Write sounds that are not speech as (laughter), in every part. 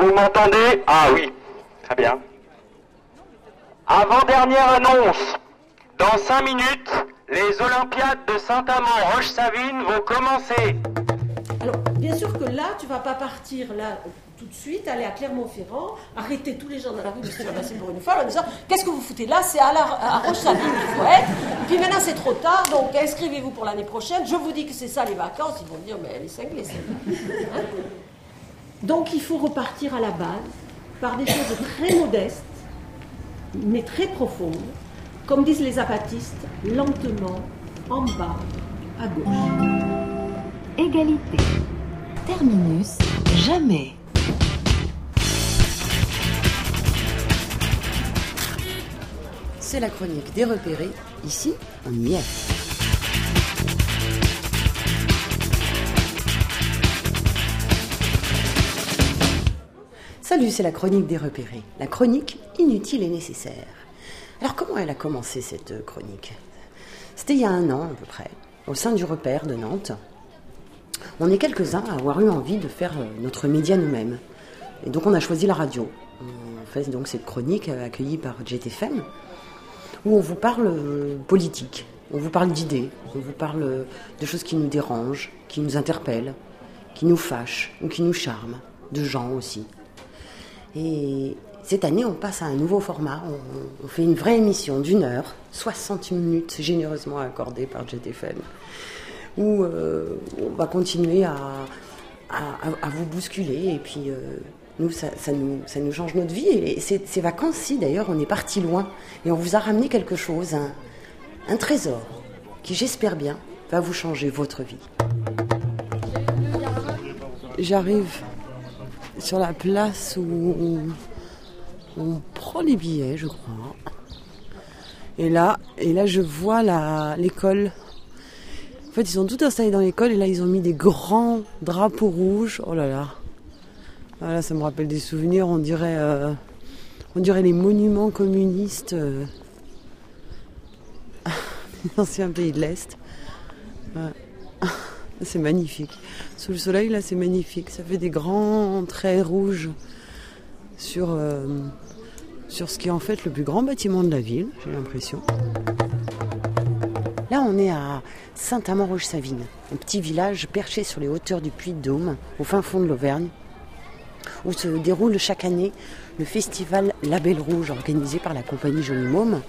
Vous m'entendez? Ah oui, très bien. Avant-dernière annonce. Dans cinq minutes, les Olympiades de Saint-Amand-Roche-Savine vont commencer. Alors, bien sûr que là, tu vas pas partir là tout de suite, aller à Clermont-Ferrand, arrêter tous les gens dans la rue de se ramasser pour une folle en disant Qu'est-ce que vous foutez là? C'est à, Roche-Savine qu'il faut être. Puis maintenant, c'est trop tard, donc inscrivez-vous pour l'année prochaine. Je vous dis que c'est ça les vacances. Ils vont dire Mais elle est cinglée, celle-là. Hein? Donc, il faut repartir à la base par des choses très modestes, mais très profondes. Comme disent les apatistes, lentement, en bas, à gauche. Égalité. Terminus, jamais. C'est la chronique des repérés. Ici, on y est. Salut, c'est la chronique des repérés. La chronique inutile et nécessaire. Alors comment elle a commencé cette chronique? C'était il y a un an à peu près, au sein du repère de Nantes. On est quelques-uns à avoir eu envie de faire euh, notre média nous-mêmes. Et donc on a choisi la radio. On fait donc cette chronique euh, accueillie par JTFM, où on vous parle euh, politique, on vous parle d'idées, on vous parle euh, de choses qui nous dérangent, qui nous interpellent, qui nous fâchent ou qui nous charment, de gens aussi. Et cette année, on passe à un nouveau format. On, fait une vraie émission d'une heure, 60 minutes généreusement accordées par JTFM, où euh, on va continuer à, à- vous bousculer. Et puis, euh, nous ça, ça nous, ça nous change notre vie. Et ces, ces vacances-ci, d'ailleurs, on est parti loin. Et on vous a ramené quelque chose, un, un trésor, qui, j'espère bien, va vous changer votre vie. J'arrive sur la place où on, prend les billets, je crois. Et là, et là je vois l'école. En fait, ils sont tous installés dans l'école et là, ils ont mis des grands drapeaux rouges. Oh là là. Voilà, ça me rappelle des souvenirs. On dirait, euh, on dirait les monuments communistes euh, (laughs) pays de l'Est. C'est magnifique. Sous le soleil, là, c'est magnifique. Ça fait des grands traits rouges sur, euh, sur ce qui est en fait le plus grand bâtiment de la ville, j'ai l'impression. Là, on est à Saint-Amand-Roche-Savine, un petit village perché sur les hauteurs du Puy-de-Dôme, au fin fond de l'Auvergne, où se déroule chaque année le festival La Belle Rouge, organisé par la compagnie Joli Môme.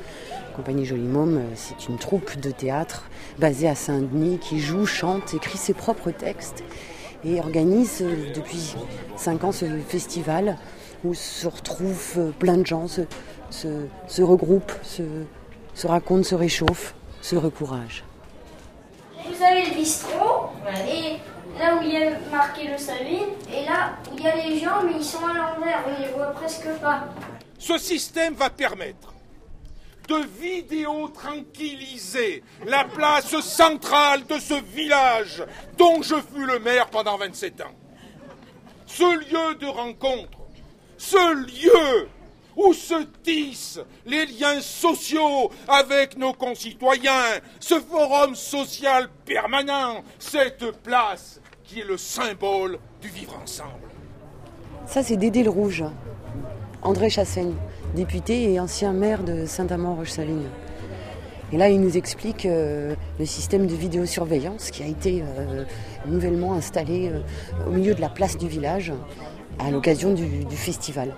La compagnie Joli Môme, euh, c'est une troupe de théâtre basée à Saint-Denis qui joue, chante, écrit ses propres textes et organise euh, depuis cinq ans ce festival où se retrouvent euh, plein de gens, se, se- se regroupent, se, se racontent, se réchauffent, se recouragent. Vous avez le bistrot, et là où il y a marqué le Savine, et là où il y a les gens, mais ils sont à l'envers, on les voit presque pas. Ce système va permettre de vidéo tranquilliser la place centrale de ce village dont je fus le maire pendant 27 ans. Ce lieu de rencontre, ce lieu où se tissent les liens sociaux avec nos concitoyens, ce forum social permanent, cette place qui est le symbole du vivre ensemble. Ça, c'est Dédé le Rouge, André Chassaigne, député et ancien maire de Saint-Amand-Roche-Savine. Et là, il nous explique euh, le système de vidéosurveillance qui a été euh, nouvellement installé euh, au milieu de la place du village à l'occasion du, du festival.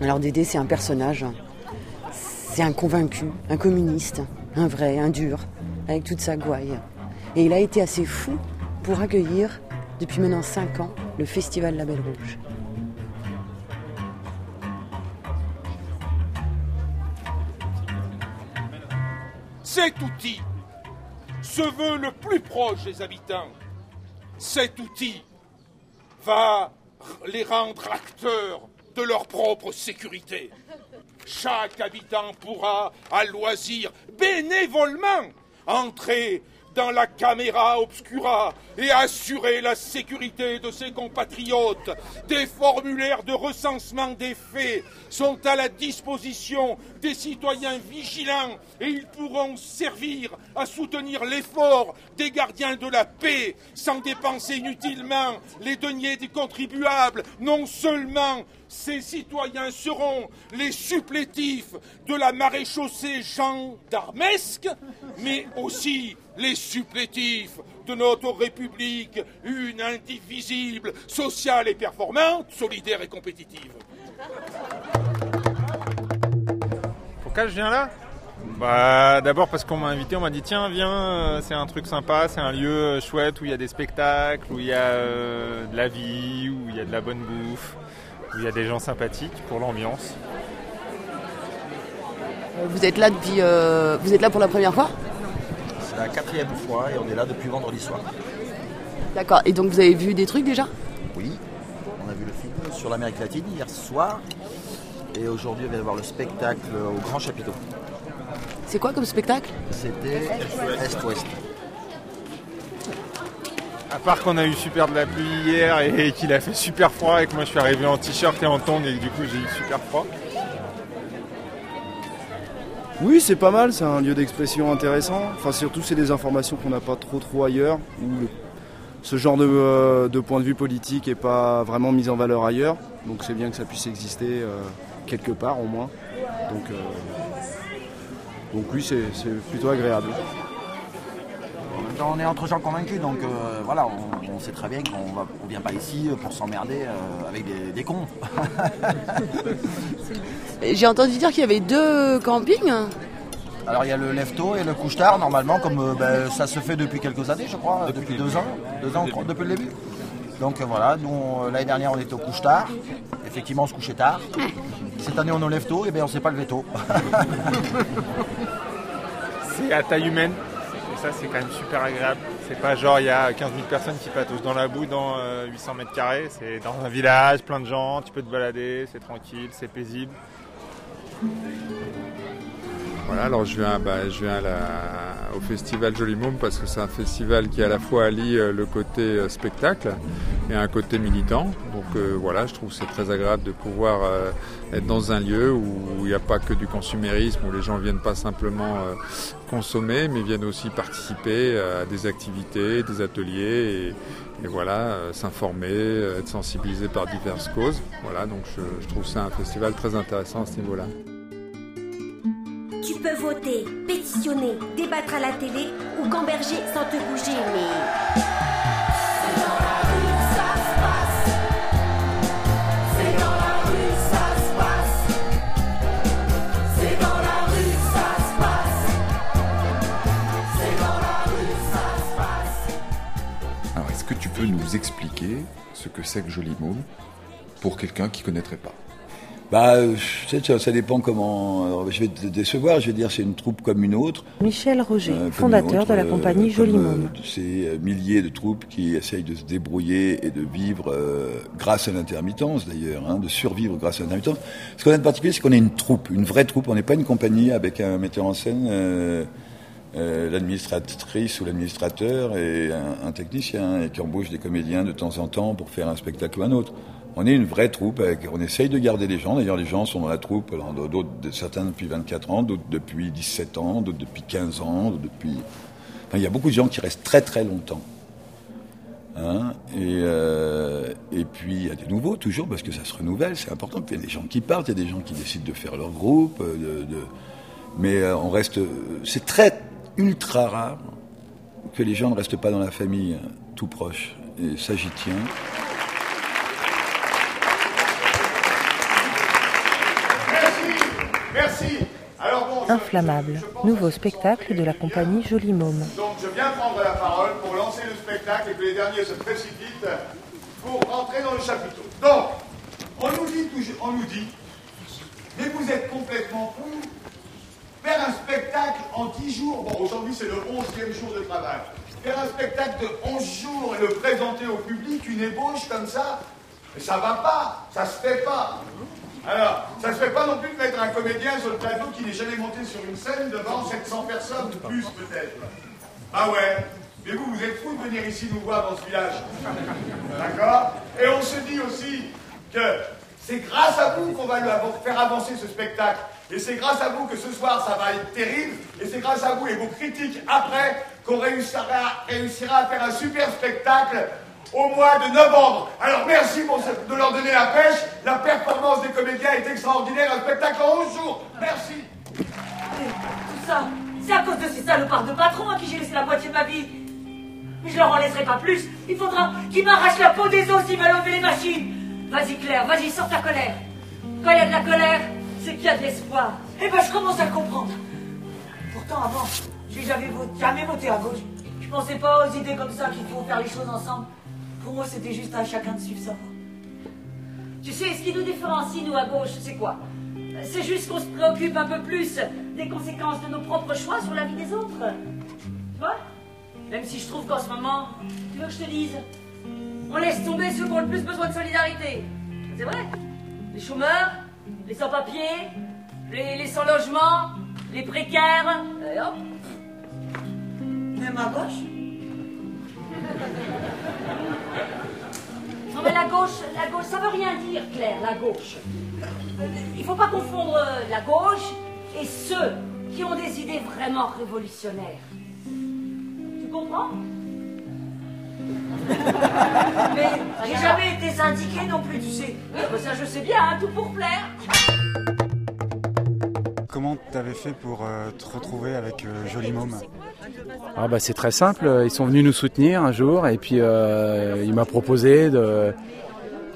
Alors Dédé, c'est un personnage, c'est un convaincu, un communiste, un vrai, un dur, avec toute sa gouaille. Et il a été assez fou pour accueillir, depuis maintenant 5 ans, le festival La Belle Rouge. Cet outil se veut le plus proche des habitants. Cet outil va les rendre acteurs de leur propre sécurité. Chaque habitant pourra, à loisir, bénévolement, entrer dans la caméra obscura et assurer la sécurité de ses compatriotes. Des formulaires de recensement des faits sont à la disposition des citoyens vigilants et ils pourront servir à soutenir l'effort des gardiens de la paix sans dépenser inutilement les deniers des contribuables. Non seulement ces citoyens seront les supplétifs de la maréchaussée gendarmesque, mais aussi les supplétifs de notre République, une indivisible, sociale et performante, solidaire et compétitive. Pourquoi je viens là bah, D'abord parce qu'on m'a invité, on m'a dit tiens viens, euh, c'est un truc sympa, c'est un lieu euh, chouette où il y a des spectacles, où il y a euh, de la vie, où il y a de la bonne bouffe, où il y a des gens sympathiques pour l'ambiance. Vous êtes là depuis, vous êtes là pour la première fois C'est la quatrième fois et on est là depuis vendredi soir. D'accord. Et donc vous avez vu des trucs déjà? Oui. On a vu le film sur l'Amérique latine hier soir. Et aujourd'hui, on vient de voir le spectacle au Grand Chapiteau. C'est quoi comme spectacle? C'était Est-Ouest. À part qu'on a eu super de la pluie hier et qu'il a fait super froid et que moi je suis arrivé en t-shirt et en tongs et du coup j'ai eu super froid. Oui, c'est pas mal, c'est un lieu d'expression intéressant. Enfin, surtout, c'est des informations qu'on n'a pas trop trop ailleurs, où ce genre de, euh, de, point de vue politique n'est pas vraiment mis en valeur ailleurs. Donc, c'est bien que ça puisse exister euh, quelque part au moins. Donc, euh, donc oui, c'est plutôt agréable. On est entre gens convaincus, donc voilà, on, sait très bien qu'on ne vient pas ici pour s'emmerder avec des, des cons. (laughs) J'ai entendu dire qu'il y avait deux campings. Alors il y a le Lefto et le couche-tard, normalement, comme ben, ça se fait depuis quelques années, je crois, depuis, deux ans, deux ans, depuis le début. Donc voilà, nous l'année dernière on était au couche-tard, effectivement on se couchait tard. Cette année on est au Lefto, et bien on ne sait pas le veto. (laughs) c'est à taille humaine, ça c'est quand même super agréable. C'est pas genre il y a 15 000 personnes qui patouchent dans la boue dans 800 mètres carrés, c'est dans un village, plein de gens, tu peux te balader, c'est tranquille, c'est paisible. Voilà, alors je viens, bah, je viens au festival Joli Môme parce que c'est un festival qui à la fois allie euh, le côté euh, spectacle et un côté militant. Donc euh, voilà, je trouve c'est très agréable de pouvoir être dans un lieu où il n'y a pas que du consumérisme, où les gens viennent pas simplement consommer, mais viennent aussi participer à des activités, des ateliers et, voilà, s'informer, être sensibilisés par diverses causes. Voilà, donc je, je trouve ça un festival très intéressant à ce niveau-là. Voter, pétitionner, débattre à la télé ou gamberger sans te bouger, mais. Alors, est-ce que tu peux nous expliquer ce que c'est que Joli Môme pour quelqu'un qui ne connaîtrait pas? Bah, ça, ça dépend comment. je vais te décevoir, je vais dire c'est une troupe comme une autre. Michel Roger, euh, fondateur de la compagnie euh, Joli Môme. C'est milliers de troupes qui essayent de se débrouiller et de vivre euh, grâce à l'intermittence d'ailleurs, hein, de survivre grâce à l'intermittence. Ce qu'on a de particulier, c'est qu'on est une troupe, une vraie troupe. On n'est pas une compagnie avec un metteur en scène. l'administratrice ou l'administrateur et un, un, technicien et qui embauche des comédiens de temps en temps pour faire un spectacle ou un autre. On est une vraie troupe, on essaye de garder les gens. D'ailleurs, les gens sont dans la troupe, d'autres, certains depuis 24 ans, d'autres depuis 17 ans, d'autres depuis 15 ans, depuis... il y a beaucoup de gens qui restent très très longtemps. Hein, euh, et, puis il y a des nouveaux toujours parce que ça se renouvelle, c'est important. il y a des gens qui partent, il y a des gens qui décident de faire leur groupe. Euh, mais euh, on reste. C'est très ultra rare que les gens ne restent pas dans la famille tout proche. Et ça j'y tiens. Inflammable, nouveau spectacle de la compagnie Joli Môme. Donc je viens prendre la parole pour lancer le spectacle et que les derniers se précipitent pour rentrer dans le chapiteau. Donc, on nous dit, on nous dit, mais vous êtes complètement fou. Faire un spectacle en 10 jours, bon aujourd'hui c'est le 11e jour de travail, faire un spectacle de 11 jours et le présenter au public, une ébauche comme ça, ça va pas, ça se fait pas. Alors, ça ne se fait pas non plus de mettre un comédien sur le plateau qui n'est jamais monté sur une scène devant 700 personnes, plus peut-être. Ah ouais Mais vous, vous êtes fous de venir ici nous voir dans ce village. D'accord? Et on se dit aussi que c'est grâce à vous qu'on va faire avancer ce spectacle. Et c'est grâce à vous que ce soir ça va être terrible. Et c'est grâce à vous et vos critiques après qu'on réussira à faire un super spectacle au mois de novembre. Alors merci de leur donner la pêche. La performance des comédiens est extraordinaire. Un spectacle en 11 jours. Merci. Tout ça, c'est à cause de ces salopards de patrons à qui j'ai laissé la moitié de ma vie. Mais je leur en laisserai pas plus. Il faudra qu'ils m'arrachent la peau des os s'ils veulent enlever les machines. Vas-y Claire, vas-y, sors ta colère. Quand il y a de la colère, c'est qu'il y a de l'espoir. Eh ben je commence à le comprendre. Pourtant avant, j'ai jamais, vo- jamais voté à gauche. Je pensais pas aux idées comme ça qu'il faut faire les choses ensemble. Pour moi, c'était juste à chacun de suivre sa. Tu sais, ce qui nous différencie, nous, à gauche, c'est quoi? C'est juste qu'on se préoccupe un peu plus des conséquences de nos propres choix sur la vie des autres. Tu vois? Même si je trouve qu'en ce moment, tu veux que je te dise On laisse tomber ceux qui ont le plus besoin de solidarité. C'est vrai Les chômeurs, les sans-papiers, les, les sans-logement, les précaires. Et hop Même à gauche (laughs) Non mais la gauche, la gauche, ça veut rien dire, Claire, la gauche. Il faut pas confondre euh, la gauche et ceux qui ont des idées vraiment révolutionnaires. Tu comprends? (laughs) Mais j'ai jamais été syndiqué non plus, tu sais. Euh, Ça je sais bien, hein, tout pour plaire. Comment t'avais fait pour euh, te retrouver avec euh, Joli Môme? Ah bah c'est très simple, ils sont venus nous soutenir un jour et puis euh, il m'a proposé de,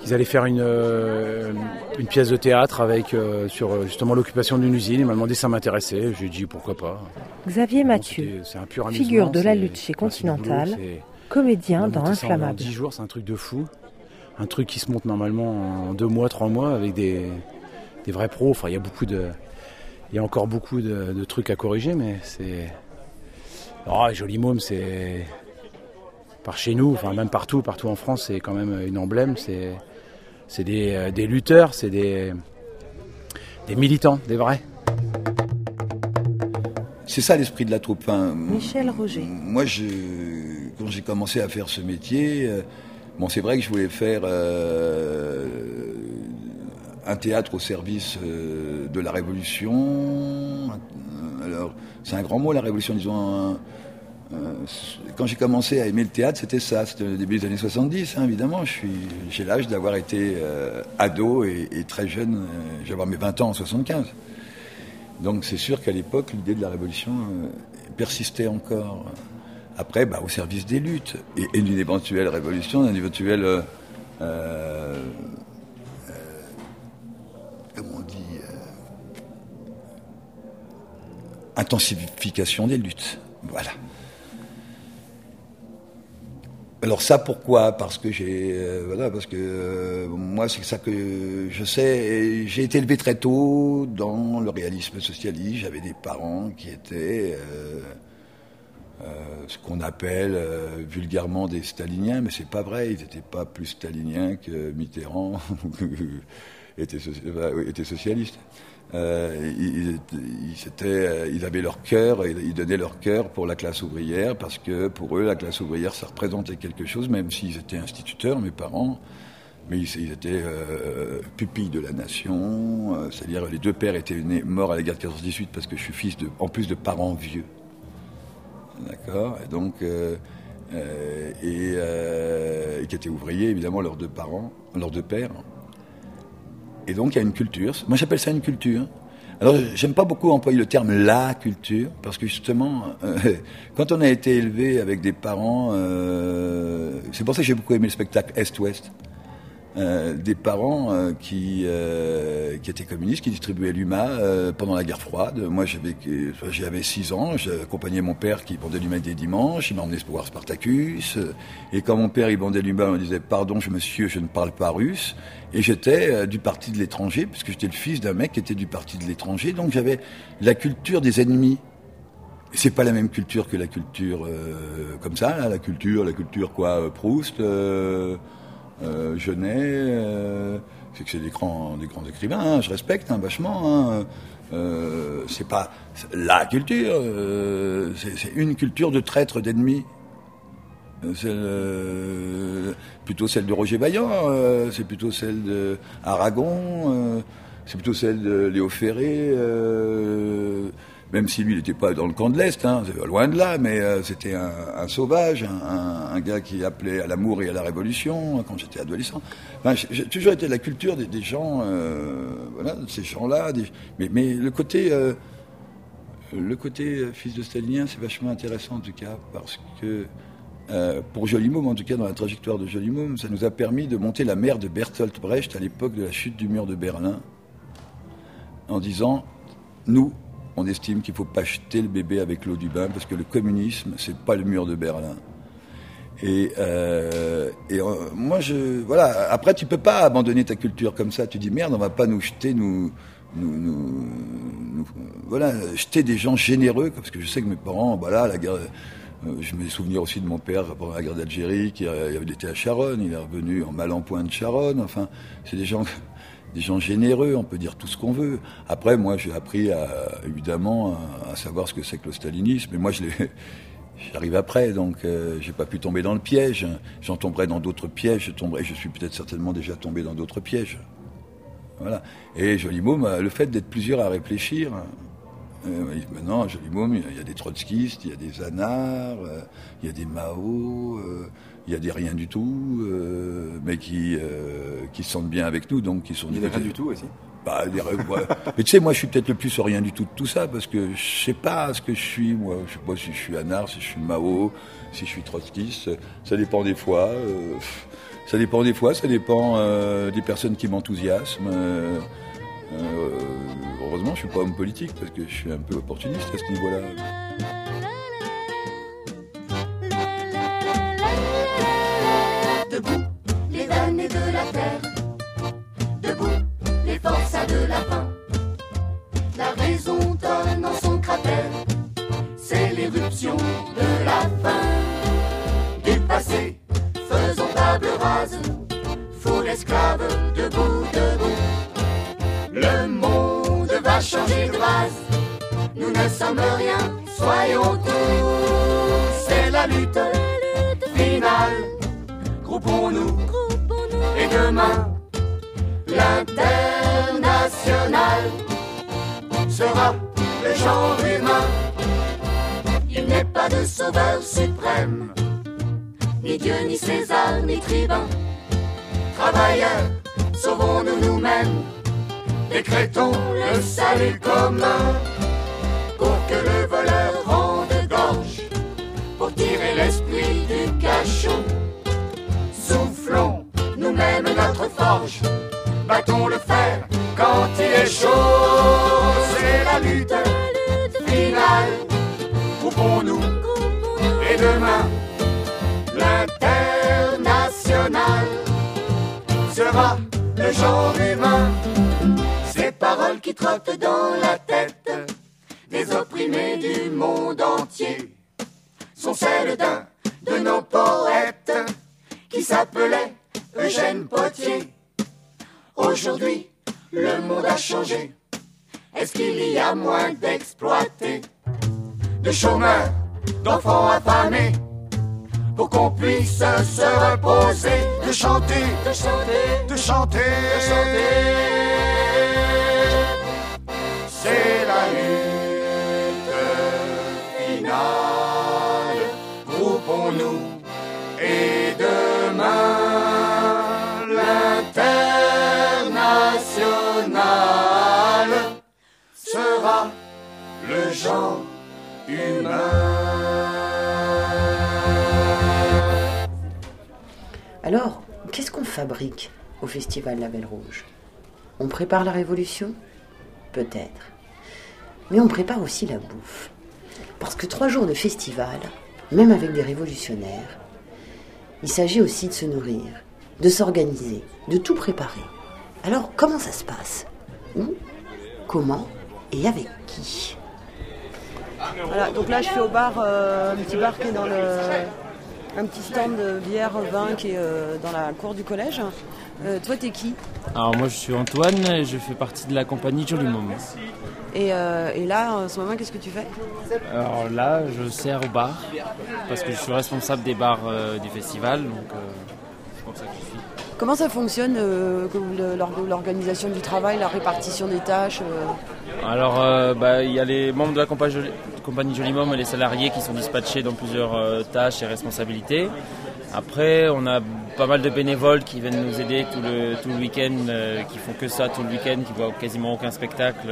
qu'ils allaient faire une, euh, une pièce de théâtre avec euh, sur justement l'occupation d'une usine. Il m'a demandé si ça m'intéressait, j'ai dit pourquoi pas. Xavier Mathieu, c'est un pur amusement, figure de la lutte chez boulot, Continental, comédien dans ça en- En Inflammable. 10 jours, c'est un truc de fou. Un truc qui se monte normalement en 2 mois, 3 mois avec des, des vrais pros. Enfin, il y a beaucoup de. Il y a encore beaucoup de, de trucs à corriger, mais c'est. Oh, Joli Môme, c'est. Par chez nous, enfin même partout, partout en France, c'est quand même une emblème. C'est, c'est des, euh, des lutteurs, c'est des, des militants, des vrais. C'est ça l'esprit de la troupe. Enfin, Michel Roger. Moi, je, quand j'ai commencé à faire ce métier, euh, bon, c'est vrai que je voulais faire euh, un théâtre au service euh, de la Révolution. Alors, c'est un grand mot, la Révolution, disons. quand j'ai commencé à aimer le théâtre, c'était ça, c'était le début des années 70, hein, évidemment. J'ai l'âge d'avoir été euh, ado et, très jeune, euh, j'ai avoir mes 20 ans en 75. Donc c'est sûr qu'à l'époque, l'idée de la révolution persistait encore. Après, bah, au service des luttes et, d'une éventuelle révolution, euh, euh, comment on dit euh, intensification des luttes. Voilà. Alors ça pourquoi? Parce que j'ai euh, voilà parce que euh, moi c'est ça que je sais. J'ai été élevé très tôt dans le réalisme socialiste. J'avais des parents qui étaient euh, ce qu'on appelle vulgairement des staliniens, mais c'est pas vrai. Ils n'étaient pas plus staliniens que Mitterrand était, était socialiste. Euh, ils, euh, avaient leur cœur, ils donnaient leur cœur pour la classe ouvrière, parce que pour eux, la classe ouvrière, ça représentait quelque chose, même s'ils étaient instituteurs, mes parents, mais ils, étaient euh, pupilles de la nation, c'est-à-dire les deux pères étaient nés, morts à la guerre de 14-18, parce que je suis fils, en plus de parents vieux. D'accord? Et donc, et, et qui étaient ouvriers, évidemment, leurs deux parents, leurs deux pères. Et donc, il y a une culture. Moi, j'appelle ça une culture. Alors, j'aime pas beaucoup employer le terme la culture, parce que justement, euh, (laughs) quand on a été élevé avec des parents, euh, c'est pour ça que j'ai beaucoup aimé le spectacle Est-Ouest. Euh, des parents euh, qui, euh, qui étaient communistes, qui distribuaient l'UMA euh, pendant la guerre froide. Moi, j'avais, j'avais 6 ans, j'accompagnais mon père qui vendait l'UMA des dimanches, il m'a emmené voir Spartacus. euh, Et quand mon père il vendait l'UMA, on me disait Pardon, je- monsieur, je ne parle pas russe. Et j'étais euh, du parti de l'étranger, puisque j'étais le fils d'un mec qui était du parti de l'étranger, donc j'avais la culture des ennemis. C'est pas la même culture que la culture euh, comme ça, là, la culture, la culture quoi, euh, Proust, euh, Genet, euh, c'est que c'est des grands, des grands écrivains, hein, je respecte hein, vachement. Hein. Euh, c'est pas la culture, euh, c'est une culture de traîtres, d'ennemis. Euh, C'est plutôt celle de Roger Vaillant, c'est plutôt celle de Aragon, c'est plutôt celle de Léo Ferré, même si lui n'était pas dans le camp de l'Est, hein, loin de là, mais euh, c'était un, sauvage, un, gars qui appelait à l'amour et à la révolution hein, quand j'étais adolescent. J'ai toujours été la culture des, gens, euh, voilà, de ces gens-là, mais, le côté... euh, le côté fils de stalinien, c'est vachement intéressant en tout cas, parce que pour Joli Môme, en tout cas dans la trajectoire de Joli Môme, ça nous a permis de monter la mer de Bertolt Brecht à l'époque de la chute du mur de Berlin, en disant nous, on estime qu'il ne faut pas jeter le bébé avec l'eau du bain, parce que le communisme, c'est pas le mur de Berlin. Et, euh, euh, moi, je voilà. Après, tu peux pas abandonner ta culture comme ça. Tu dis merde, on va pas nous jeter, nous, nous, nous- voilà, jeter des gens généreux, parce que je sais que mes parents, voilà, la guerre. euh, Je me souviens aussi de mon père pendant la guerre d'Algérie, qui il était à Charonne, il est revenu en mal en point de Charonne. Enfin, c'est des gens, des gens généreux, on peut dire tout ce qu'on veut. Après, moi, j'ai appris évidemment à, savoir ce que c'est que le stalinisme. Et moi, je (laughs) J'arrive après, donc euh, j'ai pas pu tomber dans le piège. J'en tomberai dans d'autres pièges. Je tomberai, je suis peut-être certainement déjà tombé dans d'autres pièges. Voilà. Et Joli Môme, euh, le fait d'être plusieurs à réfléchir. euh, maintenant, à Joli Môme, il y a- des trotskistes, il y a des anards, euh, il y a des Mao, euh, il y a des rien du tout, euh, mais qui euh, qui se sentent bien avec nous, donc qui sont. Il a des rien du tout aussi. Bah, des- ouais. (laughs) Mais tu sais, moi, je suis peut-être le plus rien du tout de tout ça, parce que je sais pas ce que je suis, moi. Je sais pas si je suis anard, si je suis Mao, si je suis trotskiste. Ça dépend des fois. euh, ça dépend des fois, ça dépend des personnes qui m'enthousiasment. heureusement, je suis pas homme politique, parce que je suis un peu opportuniste à ce niveau-là. Debout, les forçats de la faim. La raison donne en son cratère. C'est l'éruption de la fin. Du passé, faisons table rase. Fous l'esclave, debout, debout. Le monde va changer de base. Nous ne sommes rien, soyons tous. C'est la lutte finale. Groupons-nous demain l'international sera le genre humain. Il n'est pas de sauveur suprême, ni Dieu, ni César, ni tribun. Travailleurs, sauvons-nous nous-mêmes, décrétons le salut commun pour que le voleur rende gorge, pour tirer l'esprit du cachot. Nous-mêmes notre forge, battons le fer quand il est chaud. C'est la lutte finale, groupons-nous et demain l'international sera le genre humain. Ces paroles qui trottent dans la tête des opprimés du monde entier sont celles d'un de nos poètes qui s'appelait Eugène Potier. Aujourd'hui, le monde a changé. Est-ce qu'il y a moins d'exploités, de chômeurs, d'enfants affamés, pour qu'on puisse se reposer, de chanter, de chanter, de chanter, de chanter. C'est fabrique au festival La Belle Rouge On prépare la révolution? Peut-être. Mais on prépare aussi la bouffe. Parce que trois jours de festival, même avec des révolutionnaires, il s'agit aussi de se nourrir, de s'organiser, de tout préparer. Alors, comment ça se passe? Où? Comment? Et avec qui? Voilà, donc là je suis au bar, euh, un petit bar qui est dans le, un petit stand de bière, vin qui est euh, dans la cour du collège. Euh, toi, t'es qui? Alors moi je suis Antoine et je fais partie de la compagnie Joli Mom. et, euh, et là, en ce moment, qu'est-ce que tu fais? Alors là je sers au bar parce que je suis responsable des bars euh, du festival donc c'est pour ça que je. Comment ça fonctionne, euh, l'organisation du travail, la répartition des tâches euh Alors euh, bah, il y a les membres de la compagnie Joli, compagnie Joli Mom et les salariés qui sont dispatchés dans plusieurs tâches et responsabilités. Après on a pas mal de bénévoles qui viennent nous aider tout le, tout le week-end, qui font que ça tout le week-end, qui voient quasiment aucun spectacle.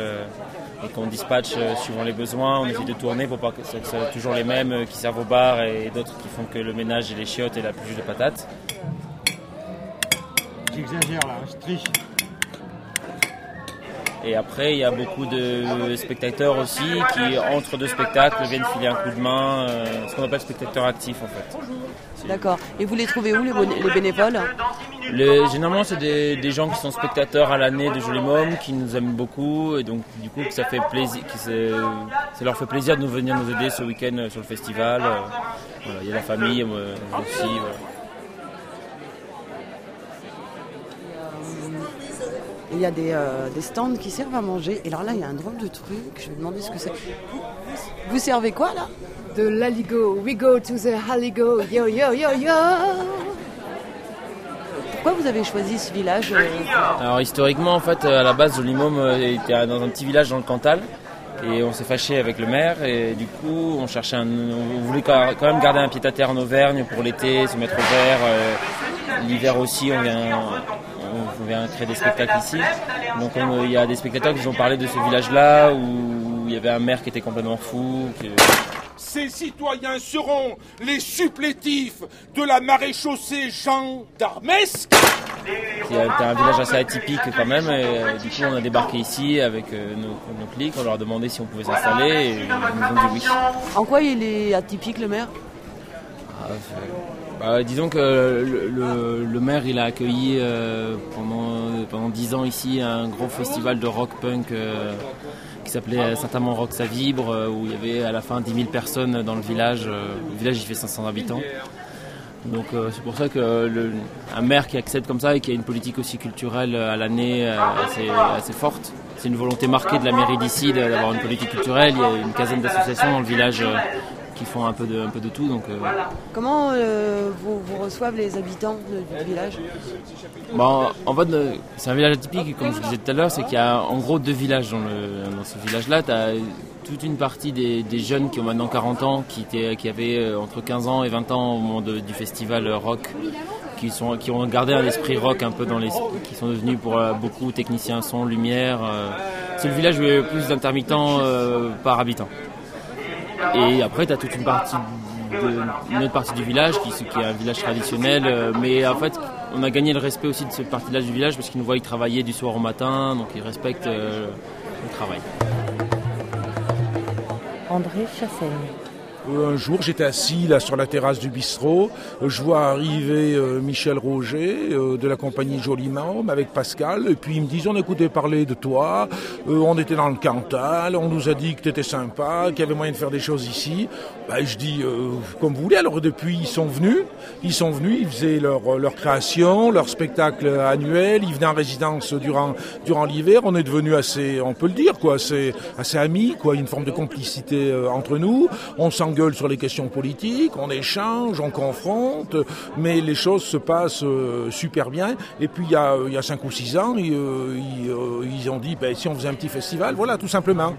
et qu'on dispatche suivant les besoins, on essaie de tourner pour pas que ce soit toujours les mêmes qui servent au bar et d'autres qui font que le ménage et les chiottes et la pluie de patates. J'exagère là, je triche. Et après, il y a beaucoup de spectateurs aussi qui, entre deux spectacles, viennent filer un coup de main, euh, ce qu'on appelle spectateurs actifs en fait. D'accord. Et vous les trouvez où, les, bénévoles? Les- généralement, c'est des, des gens qui sont spectateurs à l'année de Joli Môme, qui nous aiment beaucoup, et donc du coup, que ça fait plaisir, ça leur fait plaisir de nous venir nous aider ce week-end euh, sur le festival. Euh, voilà, il y a la famille aussi. voilà. Il y a des, euh, des stands qui servent à manger. Et alors là, il y a un drôle de truc. Je vais demander ce que c'est. Vous, vous servez quoi là? De l'aligo, we go to the haligo, yo yo yo yo. Pourquoi vous avez choisi ce village euh, Alors historiquement, en fait, à la base, Joli Môme euh, était dans un petit village dans le Cantal. Et on s'est fâché avec le maire et du coup on cherchait un, on voulait quand quand même garder un pied à terre en Auvergne pour l'été, se mettre au vert. euh, L'hiver aussi on vient, on vient créer des spectacles ici. Donc on- il y a des spectateurs qui nous ont parlé de ce village-là où il y avait un maire qui était complètement fou. qui- Ces citoyens seront les supplétifs de la maréchaussée gendarmesque. C'était un village assez atypique quand même. Et euh, du coup on a débarqué ici avec euh, nos, nos clics, on leur a demandé si on pouvait s'installer et ils nous ont dit oui. En quoi il est atypique le maire? Ah, c'est- bah, disons que le, maire il a accueilli euh, pendant pendant dix ans ici un gros festival de rock punk euh, qui s'appelait Saint-Amand Rock Ça Vibre euh, où il y avait à la fin 10 000 personnes dans le village. euh, le village il fait 500 habitants. Donc euh, c'est pour ça que le- un maire qui accède comme ça et qui a une politique aussi culturelle euh, à l'année euh, assez, forte, c'est une volonté marquée de la mairie d'ici d'avoir une politique culturelle. Il y a une quinzaine d'associations dans le village euh, qui font un peu de, un peu de tout. Donc, euh, Comment euh, vous, vous reçoivent les habitants de- du village? Bon, en fait, c'est un village atypique, comme je disais tout à l'heure, c'est qu'il y a en gros deux villages dans, le, dans ce village-là. Tu as toute une partie des, des jeunes qui ont maintenant 40 ans, qui, étaient, qui avaient euh, entre 15 ans et 20 ans au moment de- du festival rock, qui, sont, qui ont gardé un esprit rock un peu dans les... qui sont devenus pour beaucoup techniciens son, lumière. c'est le village où il y a le plus d'intermittents par habitant. Et après, tu as toute une partie de- une autre partie du village qui, est un village traditionnel, euh, mais en fait, on a gagné le respect aussi de cette partie-là du village parce qu'ils nous voient travailler du soir au matin, donc ils respectent euh, le travail. André Chassaigne. Euh, Un jour, j'étais assis là sur la terrasse du bistrot. Euh, Je vois arriver euh, Michel Roger de la compagnie Jolimam avec Pascal. Et puis ils me disent on écoutait parler de toi. On était dans le Cantal. On nous a dit que tu étais sympa, qu'il y avait moyen de faire des choses ici. Bah, je dis comme vous voulez. Alors depuis, ils sont venus. Ils sont venus. Ils faisaient leur, leur création, leur spectacle annuel. Ils venaient en résidence durant durant l'hiver. On est devenus assez, on peut le dire quoi, assez assez amis quoi. Une forme de complicité entre nous. On s'engueule sur les questions politiques, on échange, on confronte, mais les choses se passent euh, super bien. Et puis il y a, il y a cinq ou six ans, ils, euh, ils, euh, ils ont dit ben, si on faisait un petit festival, voilà, tout simplement.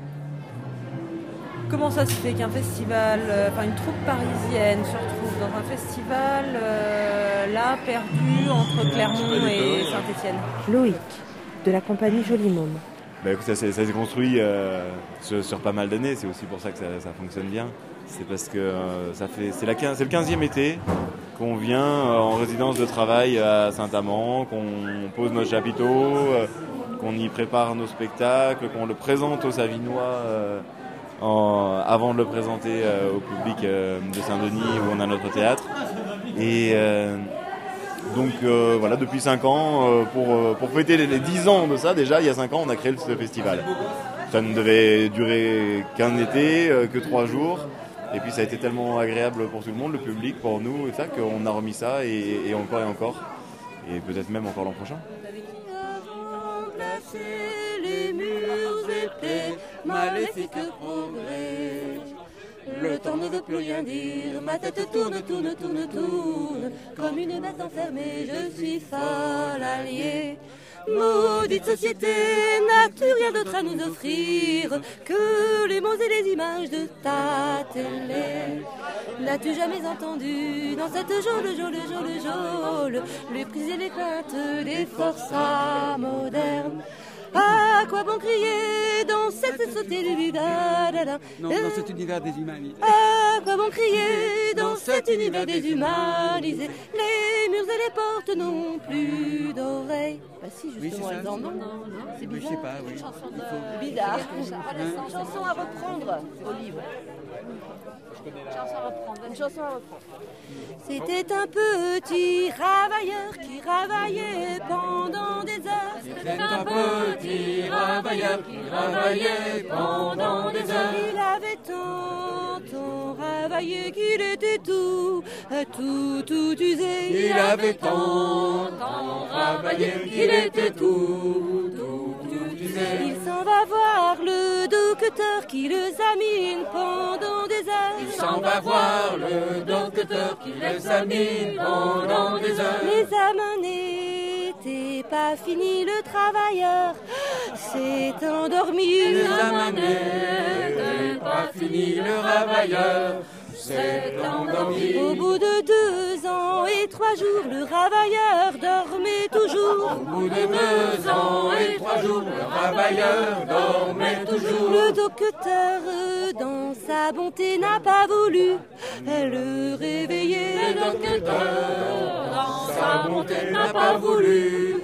Comment ça se fait qu'un festival, euh, enfin une troupe parisienne se retrouve dans un festival euh, là perdu entre Clermont et Saint-Étienne? Loïc, de la compagnie Joli Môme. Bah écoute, ça, s'est- ça s'est construit euh, sur, sur pas mal d'années, c'est aussi pour ça que ça, ça fonctionne bien. C'est parce que euh, ça fait, c'est, le 15e été qu'on vient euh, en résidence de travail à Saint-Amand, qu'on pose nos chapiteaux, euh, qu'on y prépare nos spectacles, qu'on le présente aux Savinois avant de le présenter au public de Saint-Denis où on a notre théâtre. Et donc voilà, depuis 5 ans, pour, pour fêter les, les 10 ans de ça, déjà, il y a 5 ans, on a créé ce festival. Ça ne devait durer qu'un été, que 3 jours. Et puis ça a été tellement agréable pour tout le monde, le public, pour nous, et ça, qu'on a remis ça et, et encore et encore. Et peut-être même encore l'an prochain. les murs progrès. Le temps ne veut plus rien dire, ma tête tourne, tourne, tourne, tourne. Comme une bête enfermée, je suis folle alliée. Maudite société, n'as-tu rien d'autre à nous offrir que les mots et les images de ta télé N'as-tu jamais entendu dans cette geôle, geôle, geôle, geôle, les prises et les plaintes des forçats modernes? À quoi bon crier dans cette société. Non, dans cet univers déshumanisé. À quoi bon crier dans cet univers déshumanisé? Les murs et les portes n'ont plus d'oreilles. Bah si, justement, elles en ont. C'est Oui, je bizarre. sais pas, oui. Bizarre. Hein Chanson à reprendre au livre. Chanson à reprendre. Une chanson à reprendre. C'était un petit travailleur qui travaillait pendant des heures. C'était un petit travailleur qui travaillait pendant des heures. Il avait tant, tant travaillé qu'il était tout, tout, tout usé. Il avait tant, tant travaillé qu'il tout, tout, tout usé. Il s'en va voir le docteur qui le examine pendant des heures. Il s'en va voir le docteur qui l'examine pendant des heures. L'examen n'était pas fini, le travailleur s'est endormi. L'examen n'était pas fini, le travailleur Au bout de deux ans et trois jours, le travailleur dormait toujours. Au bout de deux ans et trois jours, le travailleur dormait toujours. Le docteur, dans sa bonté, n'a pas voulu le réveiller. Le docteur, dans sa bonté, n'a pas voulu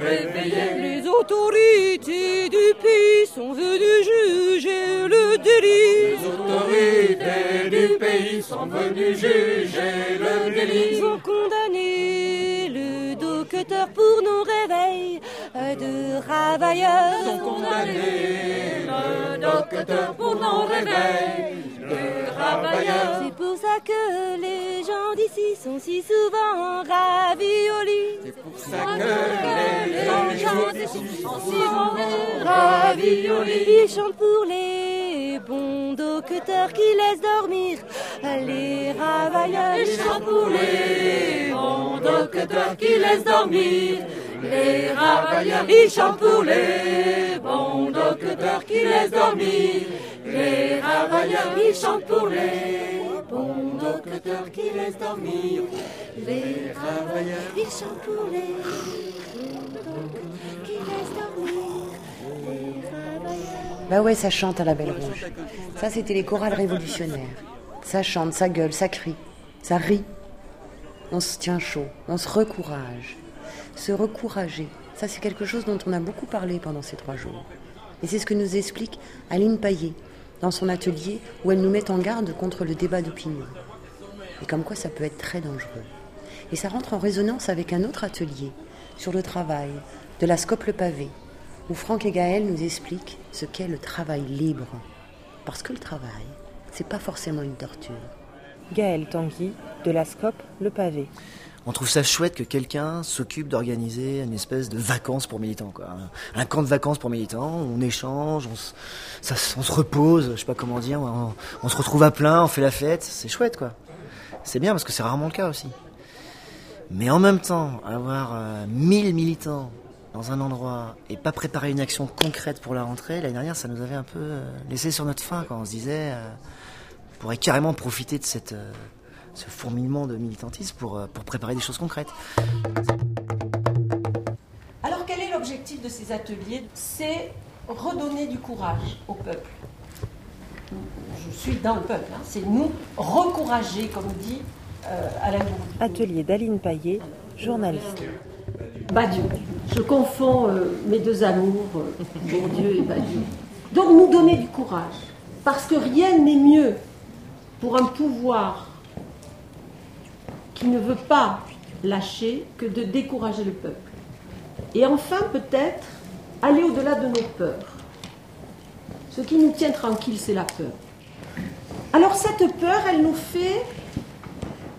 réveiller. Les autorités du pays sont venues juger le délit. Les autorités du pays sont venues juger le délit. Ils ont condamné le docteur pour non-réveil de travailleurs. Ils ont condamné le docteur pour de travailleurs. C'est pour ça que les gens d'ici sont si souvent raviolis. C'est pour ça que les gens d'ici sont souvent raviolis. Ils chantent pour les bons docteurs qui laissent dormir les travailleurs. Ils chantent pour les bons docteurs qui laissent dormir les travailleurs. Ils chantent pour les bons docteurs qui laissent dormir les travailleurs. Ils chantent pour les bons docteurs qui laissent dormir les travailleurs. Ils chantent pour les bons docteurs qui laissent dormir. Bah ouais, ça chante à la Belle Rouge. Ça, c'était les chorales révolutionnaires. Ça chante, ça gueule, ça crie, ça rit. On se tient chaud, on se recourage. Se recourager, ça c'est quelque chose dont on a beaucoup parlé pendant ces trois jours. Et c'est ce que nous explique Aline Paillet dans son atelier où elle nous met en garde contre le débat d'opinion. Et comme quoi ça peut être très dangereux. Et ça rentre en résonance avec un autre atelier sur le travail de la Scope le Pavé, où Franck et Gaël nous expliquent ce qu'est le travail libre. Parce que le travail, c'est pas forcément une torture. Gaël Tanguy, de la SCOP Le Pavé. On trouve ça chouette que quelqu'un s'occupe d'organiser une espèce de vacances pour militants. Un, camp de vacances pour militants. On échange, on se, repose, je sais pas comment dire. On, se retrouve à plein, on fait la fête. C'est chouette, quoi. C'est bien parce que c'est rarement le cas aussi. Mais en même temps, avoir euh, 1000 militants dans un endroit et pas préparer une action concrète pour la rentrée, l'année dernière, ça nous avait un peu euh, laissé sur notre faim, quand on se disait, euh, on pourrait carrément profiter de cette, euh, ce fourmillement de militantisme pour, euh, pour préparer des choses concrètes. Alors quel est l'objectif de ces ateliers? C'est redonner du courage au peuple. Je suis dans le peuple, hein. c'est nous recourager, comme dit euh, Alain. Atelier d'Aline Paillet, journaliste. Badiou. Je confonds euh, mes deux amours, euh, Bourdieu et Badiou. Donc nous donner du courage. Parce que rien n'est mieux pour un pouvoir qui ne veut pas lâcher que de décourager le peuple. Et enfin, peut-être, aller au-delà de nos peurs. Ce qui nous tient tranquille, c'est la peur. Alors cette peur, elle nous fait...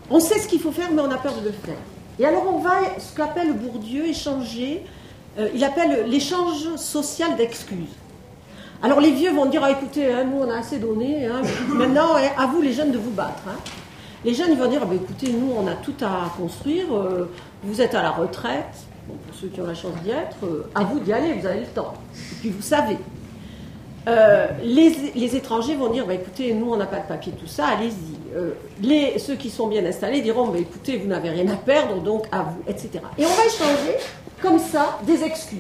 On sait ce qu'il faut faire, mais on a peur de le faire. Et alors on va, ce qu'appelle Bourdieu, échanger, euh, il appelle l'échange social d'excuses. Alors les vieux vont dire, ah, écoutez, hein, nous on a assez donné, hein, maintenant hein, à vous les jeunes de vous battre. hein. Les jeunes vont dire, ah, ben, écoutez, nous on a tout à construire, euh, vous êtes à la retraite, pour ceux qui ont la chance d'y être, euh, à vous d'y aller, vous avez le temps. Et puis vous savez. Euh, les, étrangers vont dire, bah, écoutez, nous on n'a pas de papier, tout ça, allez-y. Ceux qui sont bien installés diront, bah, écoutez, vous n'avez rien à perdre, donc à vous, etc. Et on va échanger comme ça des excuses.